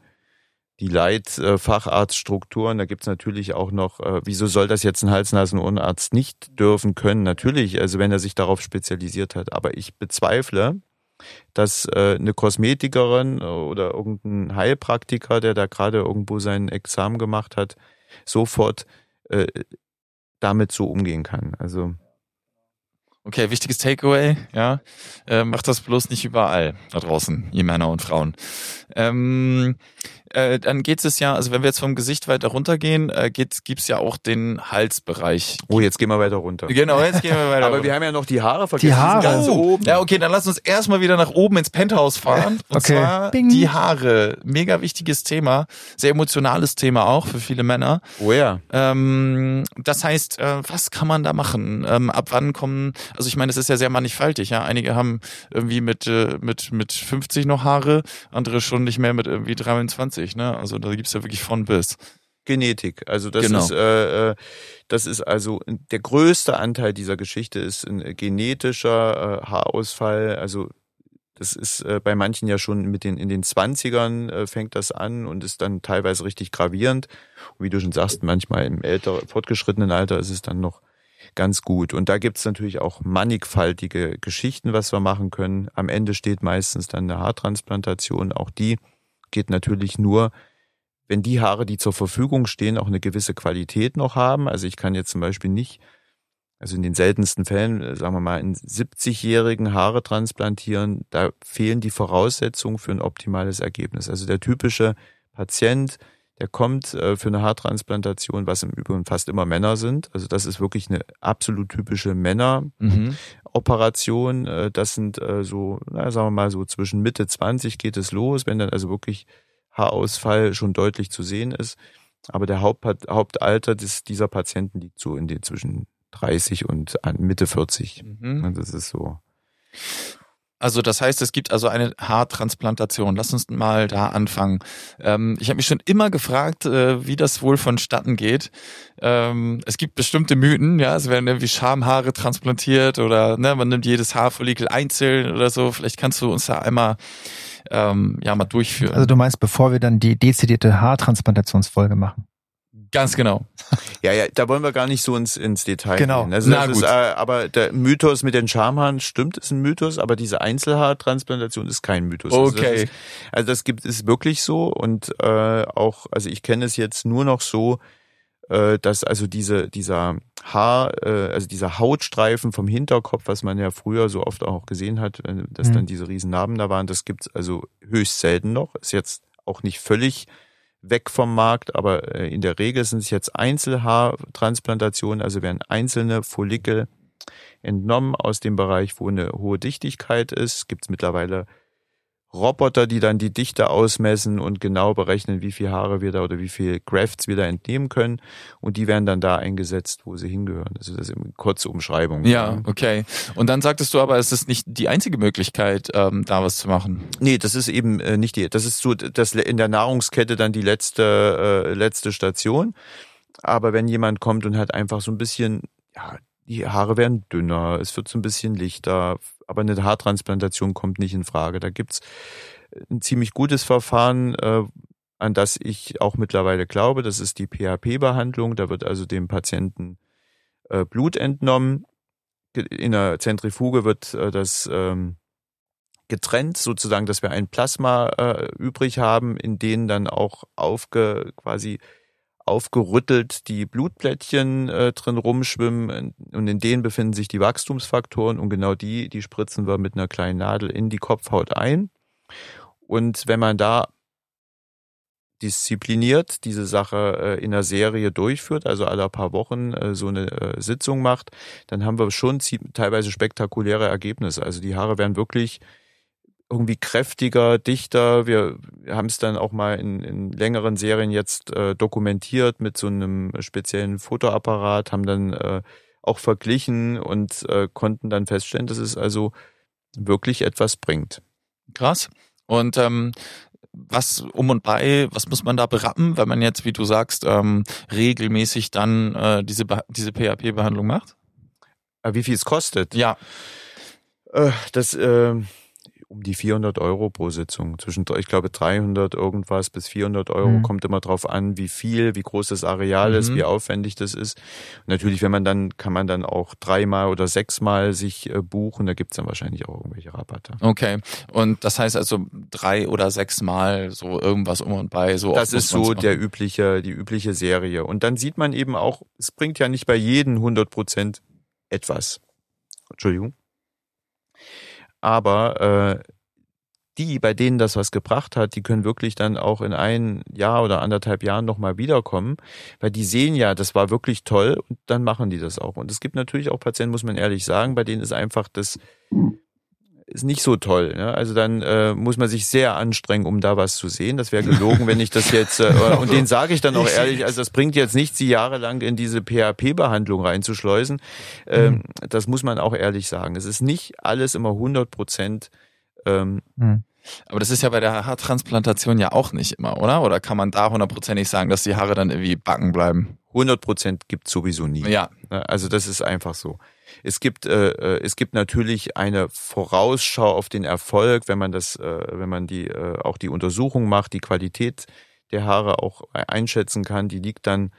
Speaker 3: die Leitfacharztstrukturen. Da gibt's natürlich auch noch, äh, wieso soll das jetzt ein Hals-Nasen-Ohrenarzt nicht dürfen können? Natürlich, also wenn er sich darauf spezialisiert hat. Aber ich bezweifle, dass äh, eine Kosmetikerin oder irgendein Heilpraktiker, der da gerade irgendwo sein Examen gemacht hat, sofort äh, damit so umgehen kann. Also
Speaker 2: Okay, wichtiges Takeaway, ja. Äh, macht das bloß nicht überall da draußen, ihr Männer und Frauen. Ähm, äh, dann geht es ja, also wenn wir jetzt vom Gesicht weiter runtergehen, äh, gibt es ja auch den Halsbereich.
Speaker 3: Oh, jetzt gehen wir weiter runter.
Speaker 2: Genau, jetzt gehen wir weiter
Speaker 3: Aber
Speaker 2: runter.
Speaker 3: wir haben ja noch die Haare vergessen.
Speaker 1: Die Haare.
Speaker 3: Ganz
Speaker 2: Oh,
Speaker 3: oben.
Speaker 2: Ja, okay, dann lass uns erstmal wieder nach oben ins Penthouse fahren. Und
Speaker 1: Okay.
Speaker 2: zwar
Speaker 1: Bing.
Speaker 2: die Haare. Mega wichtiges Thema. Sehr emotionales Thema auch für viele Männer.
Speaker 3: Oh ja.
Speaker 2: Ähm, das heißt, äh, was kann man da machen? Ähm, ab wann kommen, also ich meine, es ist ja sehr mannigfaltig, ja. Einige haben irgendwie mit, äh, mit, mit 50 noch Haare, andere schon nicht mehr mit irgendwie 23, ne? Also da gibt's ja wirklich von bis.
Speaker 3: Genetik. Also das
Speaker 2: Genau.
Speaker 3: ist äh, äh, das ist also der größte Anteil dieser Geschichte ist ein genetischer äh, Haarausfall. Also das ist äh, bei manchen ja schon mit den in den 20ern äh, fängt das an und ist dann teilweise richtig gravierend. Und wie du schon sagst, manchmal im älter fortgeschrittenen Alter ist es dann noch ganz gut. Und da gibt's natürlich auch mannigfaltige Geschichten, was wir machen können. Am Ende steht meistens dann eine Haartransplantation. Auch die geht natürlich nur, wenn die Haare, die zur Verfügung stehen, auch eine gewisse Qualität noch haben. Also ich kann jetzt zum Beispiel nicht, also in den seltensten Fällen, äh, sagen wir mal, einen 70-jährigen Haare transplantieren. Da fehlen die Voraussetzungen für ein optimales Ergebnis. Also der typische Patient, der kommt äh, für eine Haartransplantation, was im Übrigen fast immer Männer sind. Also das ist wirklich eine absolut typische Männeroperation.
Speaker 2: Mhm.
Speaker 3: Äh, Das sind äh, so, na, sagen wir mal, so zwischen Mitte 20 geht es los, wenn dann also wirklich Haarausfall schon deutlich zu sehen ist. Aber der Haupt, Hauptalter des, dieser Patienten liegt so in den zwischen 30 und Mitte 40.
Speaker 2: Mhm.
Speaker 3: Und Das ist so.
Speaker 2: Also das heißt, es gibt also eine Haartransplantation. Lass uns mal da anfangen. Ähm, ich habe mich schon immer gefragt, äh, wie das wohl vonstatten geht. Ähm, es gibt bestimmte Mythen, ja, es werden irgendwie Schamhaare transplantiert oder ne, man nimmt jedes Haarfollikel einzeln oder so. Vielleicht kannst du uns da einmal ähm, ja mal durchführen.
Speaker 1: Also du meinst, bevor wir dann die dezidierte Haartransplantationsfolge machen.
Speaker 2: Ganz genau.
Speaker 3: Ja, ja, da wollen wir gar nicht so ins, ins Detail
Speaker 1: Genau.
Speaker 3: gehen. Also
Speaker 2: Na gut.
Speaker 3: Ist, äh, aber der Mythos mit den Schamhaaren stimmt, ist ein Mythos, aber diese Einzelhaartransplantation ist kein Mythos. Also das,
Speaker 2: Okay.
Speaker 3: ist, also das gibt es wirklich so und äh, auch, also ich kenne es jetzt nur noch so, äh, dass also diese dieser Haar, äh, also dieser Hautstreifen vom Hinterkopf, was man ja früher so oft auch gesehen hat, äh, dass
Speaker 1: Mhm.
Speaker 3: dann diese riesen Narben da waren, das gibt's also höchst selten noch. Ist jetzt auch nicht völlig weg vom Markt, aber äh, in der Regel sind es jetzt Einzelhaartransplantationen, also werden einzelne Follikel entnommen aus dem Bereich, wo eine hohe Dichtigkeit ist. Gibt es mittlerweile Roboter, die dann die Dichte ausmessen und genau berechnen, wie viel Haare wir da oder wie viel Grafts wir da entnehmen können. Und die werden dann da eingesetzt, wo sie hingehören. Also das ist eine kurze Umschreibung.
Speaker 2: Ja, okay. Und dann sagtest du aber, es ist nicht die einzige Möglichkeit, ähm, da was zu machen.
Speaker 3: Nee, das ist eben äh, nicht die, das ist so das in der Nahrungskette dann die letzte äh, letzte Station. Aber wenn jemand kommt und hat einfach so ein bisschen, ja, die Haare werden dünner, es wird so ein bisschen lichter, aber eine Haartransplantation kommt nicht in Frage. Da gibt's ein ziemlich gutes Verfahren, äh, an das ich auch mittlerweile glaube. Das ist die PHP-Behandlung. Da wird also dem Patienten äh, Blut entnommen. In der Zentrifuge wird äh, das ähm, getrennt, sozusagen, dass wir ein Plasma äh, übrig haben, in denen dann auch aufge, quasi aufgerüttelt die Blutplättchen äh, drin rumschwimmen und in denen befinden sich die Wachstumsfaktoren und genau die, die spritzen wir mit einer kleinen Nadel in die Kopfhaut ein. Und wenn man da diszipliniert diese Sache äh, in einer Serie durchführt, also alle paar Wochen äh, so eine äh, Sitzung macht, dann haben wir schon teilweise spektakuläre Ergebnisse. Also die Haare werden wirklich irgendwie kräftiger, dichter. Wir haben es dann auch mal in, in längeren Serien jetzt äh, dokumentiert mit so einem speziellen Fotoapparat, haben dann äh, auch verglichen und äh, konnten dann feststellen, dass es also wirklich etwas bringt.
Speaker 2: Krass. Und ähm, was um und bei, was muss man da berappen, wenn man jetzt, wie du sagst, ähm, regelmäßig dann äh, diese diese PHP-Behandlung macht?
Speaker 3: Aber wie viel es kostet?
Speaker 2: Ja.
Speaker 3: Äh, das äh, um die 400 Euro pro Sitzung. Zwischen, ich glaube, 300 irgendwas bis 400 Euro.
Speaker 1: Mhm.
Speaker 3: Kommt immer drauf an, wie viel, wie groß das Areal ist,
Speaker 2: Mhm.
Speaker 3: wie aufwendig das ist. Und natürlich, wenn man dann, kann man dann auch dreimal oder sechsmal sich äh, buchen. Da gibt's dann wahrscheinlich auch irgendwelche Rabatte.
Speaker 2: Okay. Und das heißt also drei oder sechs Mal so irgendwas um und bei. So
Speaker 3: Das ist so der übliche, die übliche Serie. Und dann sieht man eben auch, es bringt ja nicht bei jedem 100 Prozent etwas. Entschuldigung. Aber äh, die, bei denen das was gebracht hat, die können wirklich dann auch in ein Jahr oder anderthalb Jahren nochmal wiederkommen, weil die sehen ja, das war wirklich toll und dann machen die das auch. Und es gibt natürlich auch Patienten, muss man ehrlich sagen, bei denen ist einfach das ist nicht so toll. Ne? Also dann äh, muss man sich sehr anstrengen, um da was zu sehen. Das wäre gelogen, wenn ich das jetzt äh, und den sage ich dann auch ehrlich. Also das bringt jetzt nichts, sie jahrelang in diese PHP-Behandlung reinzuschleusen. Ähm, Das muss man auch ehrlich sagen. Es ist nicht alles immer 100 Prozent. Ähm,
Speaker 1: Mhm.
Speaker 2: Aber das ist ja bei der Haartransplantation ja auch nicht immer, oder? Oder kann man da hundertprozentig sagen, dass die Haare dann irgendwie backen bleiben?
Speaker 3: 100 Prozent gibt sowieso nie.
Speaker 2: Ja.
Speaker 3: Ne? Also das ist einfach so. Es gibt äh, äh, es gibt natürlich eine Vorausschau auf den Erfolg, wenn man das, äh, wenn man die äh, auch die Untersuchung macht, die Qualität der Haare auch einschätzen kann. Die liegt dann,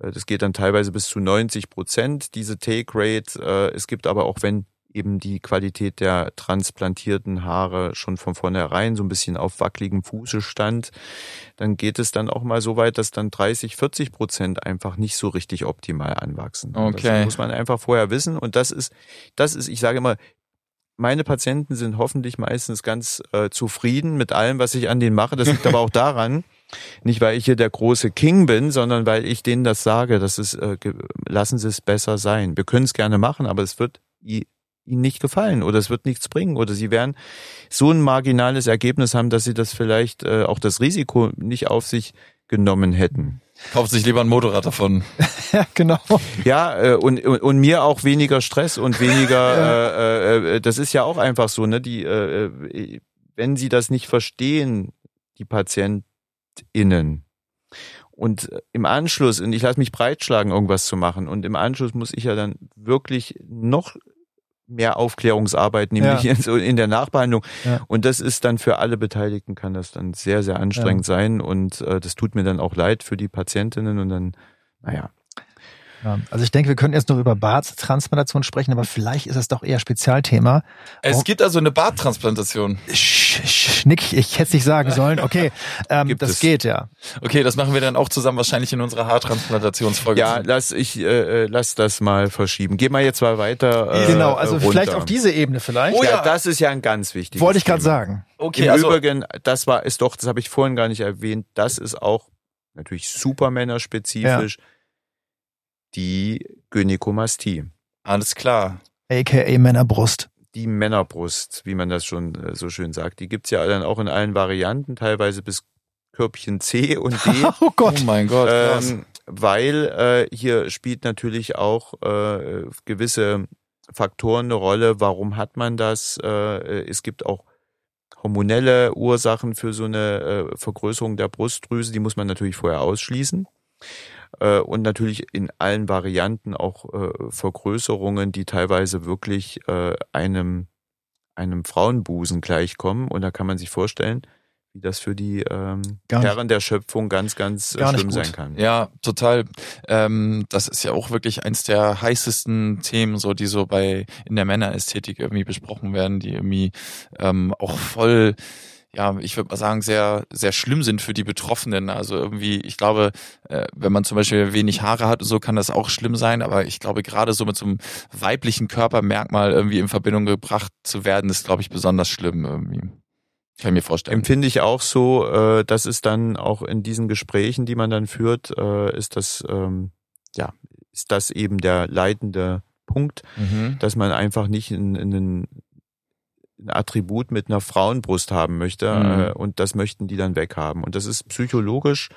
Speaker 3: äh, das geht dann teilweise bis zu 90 Prozent diese Take Rate. Äh, es gibt aber auch wenn eben die Qualität der transplantierten Haare schon von vornherein so ein bisschen auf wackeligem Fuße stand, dann geht es dann auch mal so weit, dass dann 30, 40 Prozent einfach nicht so richtig optimal anwachsen.
Speaker 2: Okay.
Speaker 3: Das muss man einfach vorher wissen. Und das ist, das ist, ich sage immer, meine Patienten sind hoffentlich meistens ganz äh, zufrieden mit allem, was ich an denen mache. Das liegt aber auch daran, nicht weil ich hier der große King bin, sondern weil ich denen das sage, dass es, äh, lassen Sie es besser sein. Wir können es gerne machen, aber es wird ihnen nicht gefallen oder es wird nichts bringen oder sie werden so ein marginales Ergebnis haben, dass sie das vielleicht äh, auch das Risiko nicht auf sich genommen hätten.
Speaker 2: Kauft sich lieber ein Motorrad davon.
Speaker 1: Ja, genau.
Speaker 3: Ja, äh, und, und, und mir auch weniger Stress und weniger, äh, äh, das ist ja auch einfach so, ne? Die, äh, äh, wenn sie das nicht verstehen, die PatientInnen, und im Anschluss, und ich lasse mich breitschlagen, irgendwas zu machen, und im Anschluss muss ich ja dann wirklich noch mehr Aufklärungsarbeit, nämlich
Speaker 1: Ja.
Speaker 3: so in der Nachbehandlung.
Speaker 1: Ja.
Speaker 3: Und das ist dann für alle Beteiligten kann das dann sehr, sehr anstrengend sein. Und äh, das tut mir dann auch leid für die Patientinnen und dann, naja,
Speaker 1: Ja, also ich denke, wir könnten jetzt noch über Barttransplantation sprechen, aber vielleicht ist es doch eher Spezialthema.
Speaker 2: Es
Speaker 1: Oh.
Speaker 2: gibt also eine Barttransplantation.
Speaker 1: Sch, sch, Nick, ich hätte es nicht sagen sollen. Okay, ähm,
Speaker 3: Gibt
Speaker 1: das
Speaker 3: es.
Speaker 1: geht ja.
Speaker 2: Okay, das machen wir dann auch zusammen wahrscheinlich in unserer Haartransplantationsfolge.
Speaker 3: Ja, lass ich äh, äh, lass das mal verschieben. Geh mal jetzt mal weiter. Äh,
Speaker 1: genau, also
Speaker 3: runter.
Speaker 1: vielleicht auf diese Ebene vielleicht.
Speaker 2: Oh
Speaker 3: ja,
Speaker 2: ja.
Speaker 3: das ist ja ein ganz wichtiges.
Speaker 1: Wollte ich gerade sagen.
Speaker 2: okay,
Speaker 3: Im
Speaker 2: also
Speaker 3: Übrigen, das war ist doch, das habe ich vorhin gar nicht erwähnt. Das ist auch natürlich supermännerspezifisch. Die Gynäkomastie,
Speaker 2: alles klar.
Speaker 1: AKA Männerbrust.
Speaker 3: die Männerbrust, wie man das schon äh, so schön sagt, die gibt's ja dann auch in allen Varianten, teilweise bis Körbchen C und D.
Speaker 1: Oh Gott.
Speaker 2: Oh mein Gott.
Speaker 3: ähm, weil äh, hier spielt natürlich auch äh, gewisse Faktoren eine Rolle. Warum hat man das? Äh, es gibt auch hormonelle Ursachen für so eine äh, Vergrößerung der Brustdrüse, die muss man natürlich vorher ausschließen. Äh, und natürlich in allen Varianten auch äh, Vergrößerungen, die teilweise wirklich äh, einem, einem Frauenbusen gleichkommen. Und da kann man sich vorstellen, wie das für die ähm,
Speaker 1: Gar nicht-
Speaker 3: Herren der Schöpfung ganz, ganz äh, schlimm sein kann.
Speaker 2: Ja, total. Ähm, das ist ja auch wirklich eins der heißesten Themen, so die so bei in der Männerästhetik irgendwie besprochen werden, die irgendwie ähm, auch voll, ja, ich würde mal sagen, sehr, sehr schlimm sind für die Betroffenen. Also irgendwie, ich glaube, äh, wenn man zum Beispiel wenig Haare hat, und so kann das auch schlimm sein, aber ich glaube, gerade so mit so einem weiblichen Körpermerkmal irgendwie in Verbindung gebracht zu werden, ist, glaube ich, besonders schlimm irgendwie. Kann ich mir vorstellen.
Speaker 3: Empfinde ich auch so, äh, dass es dann auch in diesen Gesprächen, die man dann führt, äh, ist das, ähm, ja, ist das eben der leitende Punkt,
Speaker 2: Mhm.
Speaker 3: dass man einfach nicht in, in einen ein Attribut mit einer Frauenbrust haben möchte
Speaker 2: Mhm.
Speaker 3: äh, und das möchten die dann weghaben. Und das ist psychologisch,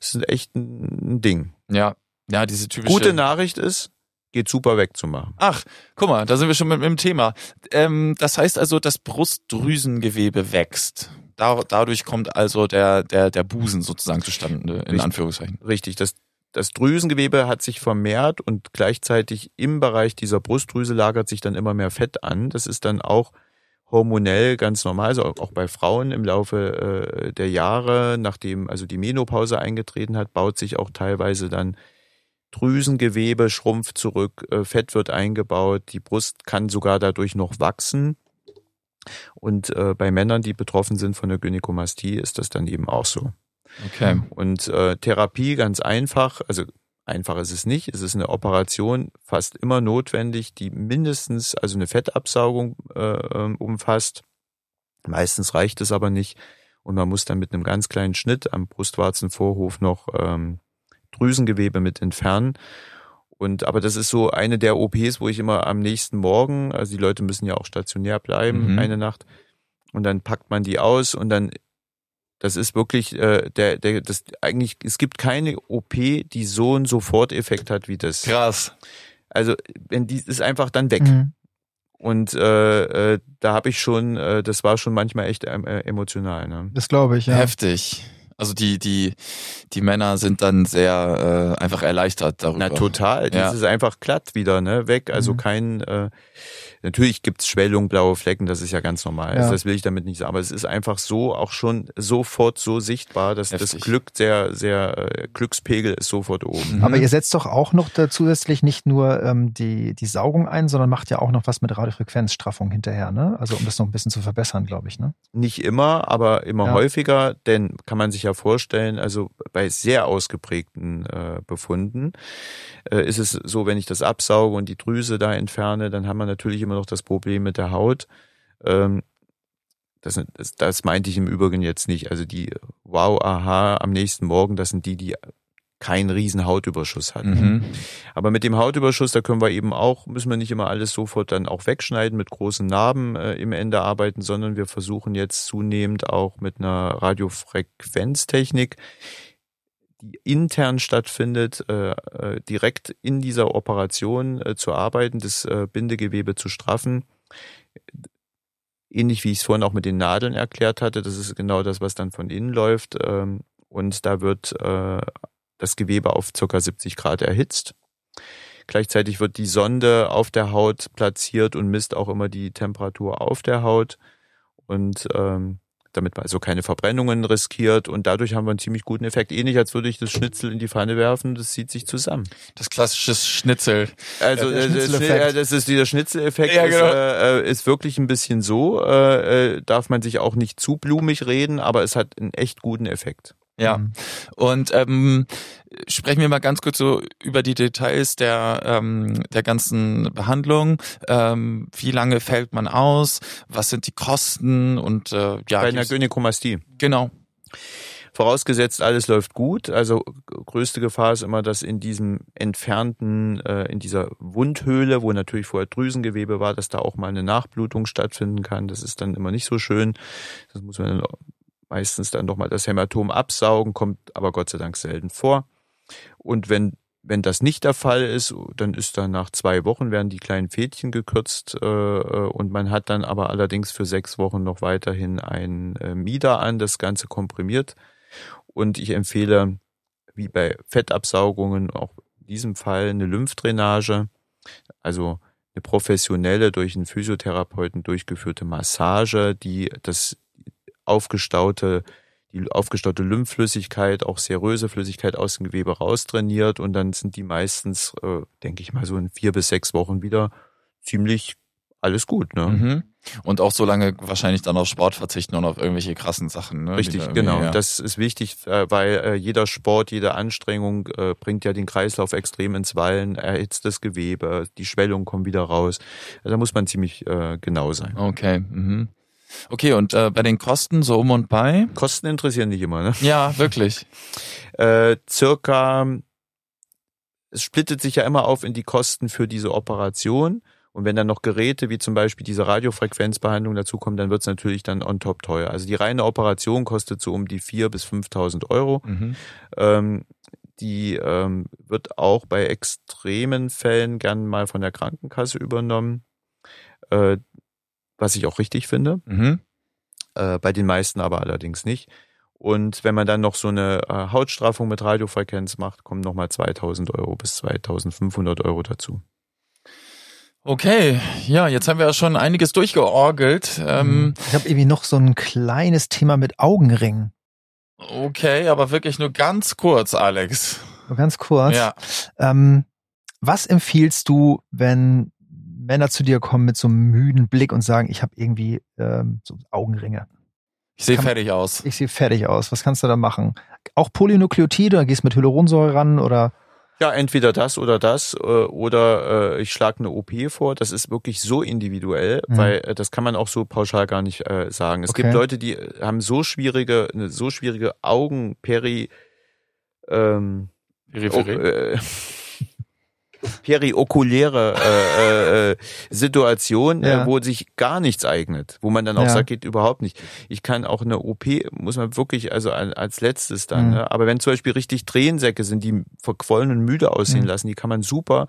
Speaker 3: das ist echt ein Ding.
Speaker 2: Ja, ja, diese typische.
Speaker 3: Gute Nachricht ist, geht super wegzumachen.
Speaker 2: Ach, guck mal, da sind wir schon mit, mit dem Thema. Ähm, das heißt also, das Brustdrüsengewebe wächst. Da, dadurch kommt also der, der, der Busen sozusagen zustande, in
Speaker 3: Richtig.
Speaker 2: Anführungszeichen.
Speaker 3: Richtig, das, das Drüsengewebe hat sich vermehrt und gleichzeitig im Bereich dieser Brustdrüse lagert sich dann immer mehr Fett an. Das ist dann auch hormonell ganz normal, also auch bei Frauen im Laufe äh, der Jahre, nachdem also die Menopause eingetreten hat, baut sich auch teilweise dann Drüsengewebe schrumpft zurück, äh, Fett wird eingebaut, die Brust kann sogar dadurch noch wachsen. Und äh, bei Männern, die betroffen sind von der Gynäkomastie, ist das dann eben auch so.
Speaker 2: Okay.
Speaker 3: Und äh, Therapie ganz einfach, also einfach ist es nicht, es ist eine Operation fast immer notwendig, die mindestens also eine Fettabsaugung äh, ähm, umfasst. Meistens reicht es aber nicht und man muss dann mit einem ganz kleinen Schnitt am Brustwarzenvorhof noch ähm, Drüsengewebe mit entfernen. Und aber das ist so eine der OPs, wo ich immer am nächsten Morgen, also die Leute müssen ja auch stationär bleiben, mhm. eine Nacht, und dann packt man die aus und dann das ist wirklich äh, der der das eigentlich es gibt keine OP, die so einen Soforteffekt hat wie das.
Speaker 2: Krass.
Speaker 3: Also wenn die ist einfach dann weg. Mhm. Und äh, äh, da habe ich schon, äh, das war schon manchmal echt ähm, äh, emotional. Ne?
Speaker 1: Das glaube ich, ja.
Speaker 2: Heftig. Also die, die, die Männer sind dann sehr äh, einfach erleichtert darüber.
Speaker 3: Na total. Ja. Das ist einfach glatt wieder, ne? Weg. Also mhm. kein äh, Natürlich gibt's Schwellung, blaue Flecken, das ist ja ganz normal. Ja. Also das will ich damit nicht sagen. Aber es ist einfach so auch schon sofort so sichtbar, dass Heftig. das Glück, der, sehr äh, Glückspegel ist sofort oben.
Speaker 1: Mhm. Aber ihr setzt doch auch noch da zusätzlich nicht nur ähm, die, die Saugung ein, sondern macht ja auch noch was mit Radiofrequenzstraffung hinterher, ne? Also um das noch ein bisschen zu verbessern, glaube ich, ne?
Speaker 3: Nicht immer, aber immer ja. häufiger, denn kann man sich ja vorstellen, also bei sehr ausgeprägten äh, Befunden äh, ist es so, wenn ich das absauge und die Drüse da entferne, dann haben wir natürlich immer noch das Problem mit der Haut. Ähm, das, das, das meinte ich im Übrigen jetzt nicht. Also die Wow, aha, am nächsten Morgen, das sind die, die keinen riesen Hautüberschuss hatten. Mhm. Aber mit dem Hautüberschuss, da können wir eben auch, müssen wir nicht immer alles sofort dann auch wegschneiden, mit großen Narben äh, im Ende arbeiten, sondern wir versuchen jetzt zunehmend auch mit einer Radiofrequenztechnik, die intern stattfindet, äh, äh, direkt in dieser Operation äh, zu arbeiten, das Bindegewebe zu straffen. Ähnlich wie ich es vorhin auch mit den Nadeln erklärt hatte, das ist genau das, was dann von innen läuft. Ähm, und da wird das Gewebe auf ca. 70 Grad erhitzt. Gleichzeitig wird die Sonde auf der Haut platziert und misst auch immer die Temperatur auf der Haut. Und ähm, damit man also keine Verbrennungen riskiert und dadurch haben wir einen ziemlich guten Effekt. Ähnlich als würde ich das Schnitzel in die Pfanne werfen, das zieht sich zusammen.
Speaker 2: Das klassische Schnitzel.
Speaker 3: Also ja, das, das, ist dieser Schnitzeleffekt ja, genau. ist, äh, ist wirklich ein bisschen so, äh, äh, darf man sich auch nicht zu blumig reden, aber es hat einen echt guten Effekt.
Speaker 2: Ja. Mhm. Und ähm, sprechen wir mal ganz kurz so über die Details der, ähm, der ganzen Behandlung. Ähm, wie lange fällt man aus? Was sind die Kosten? Und äh, ja,
Speaker 3: bei einer Gynäkomastie.
Speaker 2: Genau.
Speaker 3: Vorausgesetzt, alles läuft gut. Also größte Gefahr ist immer, dass in diesem entfernten, äh, in dieser Wundhöhle, wo natürlich vorher Drüsengewebe war, dass da auch mal eine Nachblutung stattfinden kann. Das ist dann immer nicht so schön. Das muss man dann meistens dann nochmal das Hämatom absaugen, kommt aber Gott sei Dank selten vor. Und wenn wenn das nicht der Fall ist, dann ist dann nach zwei Wochen werden die kleinen Fädchen gekürzt äh, äh, und man hat dann aber allerdings für sechs Wochen noch weiterhin ein äh, Mieder an, das Ganze komprimiert. Und ich empfehle, wie bei Fettabsaugungen, auch in diesem Fall eine Lymphdrainage, also eine professionelle durch einen Physiotherapeuten durchgeführte Massage, die das aufgestaute, die aufgestaute Lymphflüssigkeit, auch seröse Flüssigkeit aus dem Gewebe raustrainiert und dann sind die meistens, äh, denke ich mal, so in vier bis sechs Wochen wieder ziemlich alles gut, ne? Mhm.
Speaker 2: Und auch so lange wahrscheinlich dann auf Sport verzichten und auf irgendwelche krassen Sachen. Ne?
Speaker 3: Richtig, genau. Ja. Das ist wichtig, äh, weil äh, jeder Sport, jede Anstrengung äh, bringt ja den Kreislauf extrem ins Wallen, erhitzt das Gewebe, die Schwellung kommt wieder raus. Also da muss man ziemlich genau sein.
Speaker 2: Okay. Mhm. Okay, und äh, bei den Kosten so um und bei?
Speaker 3: Kosten interessieren dich immer, ne?
Speaker 2: Ja, wirklich.
Speaker 3: äh, circa, es splittet sich ja immer auf in die Kosten für diese Operation. Und wenn dann noch Geräte wie zum Beispiel diese Radiofrequenzbehandlung dazukommen, dann wird es natürlich dann on top teuer. Also die reine Operation kostet so um die vier bis 5.000 Euro. Mhm. Ähm, die ähm, wird auch bei extremen Fällen gern mal von der Krankenkasse übernommen. Äh, was ich auch richtig finde. Mhm. Äh, bei den meisten aber allerdings nicht. Und wenn man dann noch so eine äh, Hautstraffung mit Radiofrequenz macht, kommen nochmal 2000 Euro bis 2500 Euro dazu.
Speaker 2: Okay, ja, jetzt haben wir ja schon einiges durchgeorgelt. Ähm,
Speaker 1: ich habe irgendwie noch so ein kleines Thema mit Augenringen.
Speaker 2: Okay, aber wirklich nur ganz kurz, Alex.
Speaker 1: Nur ganz kurz.
Speaker 2: Ja.
Speaker 1: Ähm, was empfiehlst du, wenn Männer zu dir kommen mit so einem müden Blick und sagen, ich habe irgendwie ähm, so Augenringe?
Speaker 2: Ich sehe fertig aus.
Speaker 1: Ich sehe fertig aus. Was kannst du da machen? Auch Polynukleotide? Gehst mit Hyaluronsäure ran oder?
Speaker 3: Ja, entweder das oder das äh, oder äh, ich schlage eine OP vor. Das ist wirklich so individuell, mhm. weil äh, das kann man auch so pauschal gar nicht äh, sagen. Es okay. gibt Leute, die haben so schwierige, eine so schwierige Augenperi ähm,
Speaker 2: Peripherie. Oh, äh,
Speaker 3: periokuläre äh, äh, Situation, äh, ja. äh, wo sich gar nichts eignet, wo man dann auch ja. sagt, geht überhaupt nicht. Ich kann auch eine OP, muss man wirklich, also als letztes dann, mhm. ne? aber wenn zum Beispiel richtig Tränensäcke sind, die verquollen und müde aussehen mhm. lassen, die kann man super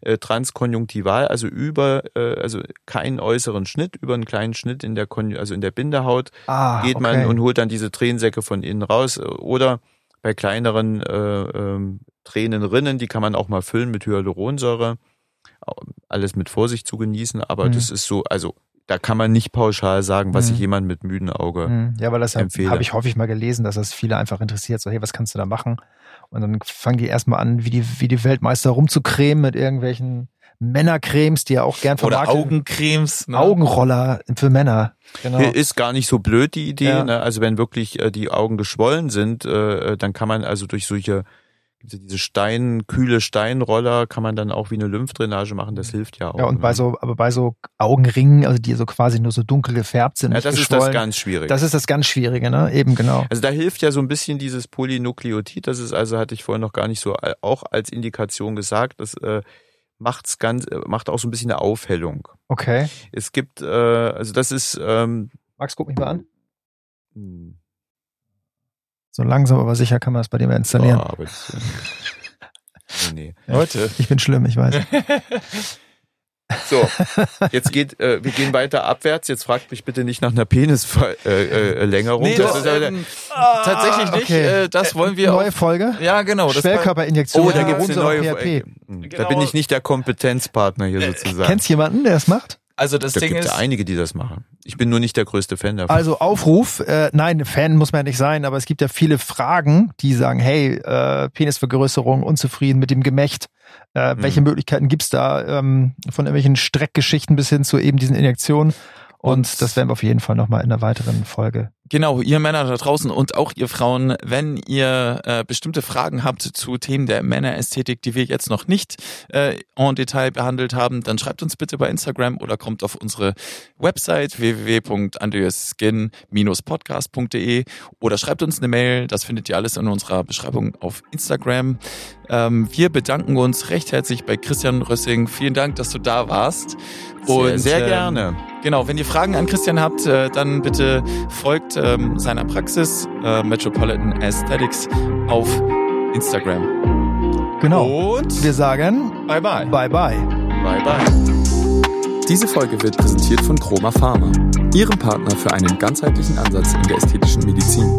Speaker 3: äh, transkonjunktival, also über, äh, also keinen äußeren Schnitt, über einen kleinen Schnitt in der, Kon also in der Bindehaut
Speaker 1: ah,
Speaker 3: geht man
Speaker 1: okay.
Speaker 3: und holt dann diese Tränensäcke von innen raus oder bei kleineren äh, ähm, Tränenrinnen, die kann man auch mal füllen mit Hyaluronsäure. Alles mit Vorsicht zu genießen, aber mhm. das ist so, also da kann man nicht pauschal sagen, was mhm. ich jemand mit müden Auge mhm.
Speaker 1: Ja, weil das habe ich häufig mal gelesen, dass das viele einfach interessiert. So, hey, was kannst du da machen? Und dann fangen die erstmal an, wie die, wie die Weltmeister rumzucremen mit irgendwelchen Männercremes, die ja auch gern
Speaker 2: vermarktet. Oder Augencremes.
Speaker 1: Ne? Augenroller für Männer.
Speaker 3: Genau. Ist gar nicht so blöd die Idee. Ja. Ne? Also wenn wirklich äh, die Augen geschwollen sind, äh, äh dann kann man also durch solche diese Stein, kühle Steinroller kann man dann auch wie eine Lymphdrainage machen, das hilft ja auch.
Speaker 1: Ja, und bei ne? so, aber bei so Augenringen, also die so quasi nur so dunkel gefärbt sind.
Speaker 3: Ja, das ist das ganz schwierige.
Speaker 1: Das ist das ganz Schwierige, ne? Eben, genau.
Speaker 3: Also da hilft ja so ein bisschen dieses Polynukleotid, das ist also, hatte ich vorhin noch gar nicht so auch als Indikation gesagt, das äh, macht's ganz, äh, macht auch so ein bisschen eine Aufhellung.
Speaker 1: Okay.
Speaker 3: Es gibt, äh, also das ist. Ähm,
Speaker 1: Max, guck mich mal an. Hm. So langsam aber sicher kann man das bei dir mal installieren. Oh, aber das,
Speaker 3: äh, nee,
Speaker 2: nee. Leute.
Speaker 1: Ich bin schlimm, ich weiß.
Speaker 3: So, jetzt geht, äh, wir gehen weiter abwärts. Jetzt fragt mich bitte nicht nach einer Penisverlängerung. Äh, äh, nee,
Speaker 2: das, das ist, ähm, tatsächlich nicht. Okay. Äh, das wollen wir.
Speaker 1: Neue Folge?
Speaker 2: Ja, genau.
Speaker 1: Schwellkörperinjektion.
Speaker 3: Oh, da gibt's eine neue Folge. Genau. Da bin ich nicht der Kompetenzpartner hier sozusagen.
Speaker 1: Kennst du jemanden, der es macht?
Speaker 2: Also das
Speaker 3: da
Speaker 2: Ding
Speaker 3: gibt
Speaker 2: ist,
Speaker 3: einige, die das machen. Ich bin nur nicht der größte Fan davon.
Speaker 1: Also Aufruf, äh, nein, Fan muss man ja nicht sein, aber es gibt ja viele Fragen, die sagen, hey, äh, Penisvergrößerung, unzufrieden mit dem Gemächt. Äh, hm. Welche Möglichkeiten gibt's da ähm, von irgendwelchen Streckgeschichten bis hin zu eben diesen Injektionen? Und das werden wir auf jeden Fall nochmal in einer weiteren Folge.
Speaker 2: Genau, ihr Männer da draußen und auch ihr Frauen, wenn ihr äh, bestimmte Fragen habt zu Themen der Männerästhetik, die wir jetzt noch nicht äh, en Detail behandelt haben, dann schreibt uns bitte bei Instagram oder kommt auf unsere Website www.andreasskin-podcast.de oder schreibt uns eine Mail, das findet ihr alles in unserer Beschreibung auf Instagram. Ähm, wir bedanken uns recht herzlich bei Christian Rössing. Vielen Dank, dass du da warst.
Speaker 3: Und, sehr, sehr gerne.
Speaker 2: Ähm, genau, wenn ihr Fragen an Christian habt, äh, dann bitte folgt ähm, seiner Praxis äh, Metropolitan Aesthetics auf Instagram.
Speaker 1: Genau. Und wir sagen
Speaker 2: Bye bye.
Speaker 1: Bye bye.
Speaker 3: Bye bye.
Speaker 4: Diese Folge wird präsentiert von Chroma Pharma, Ihrem Partner für einen ganzheitlichen Ansatz in der ästhetischen Medizin.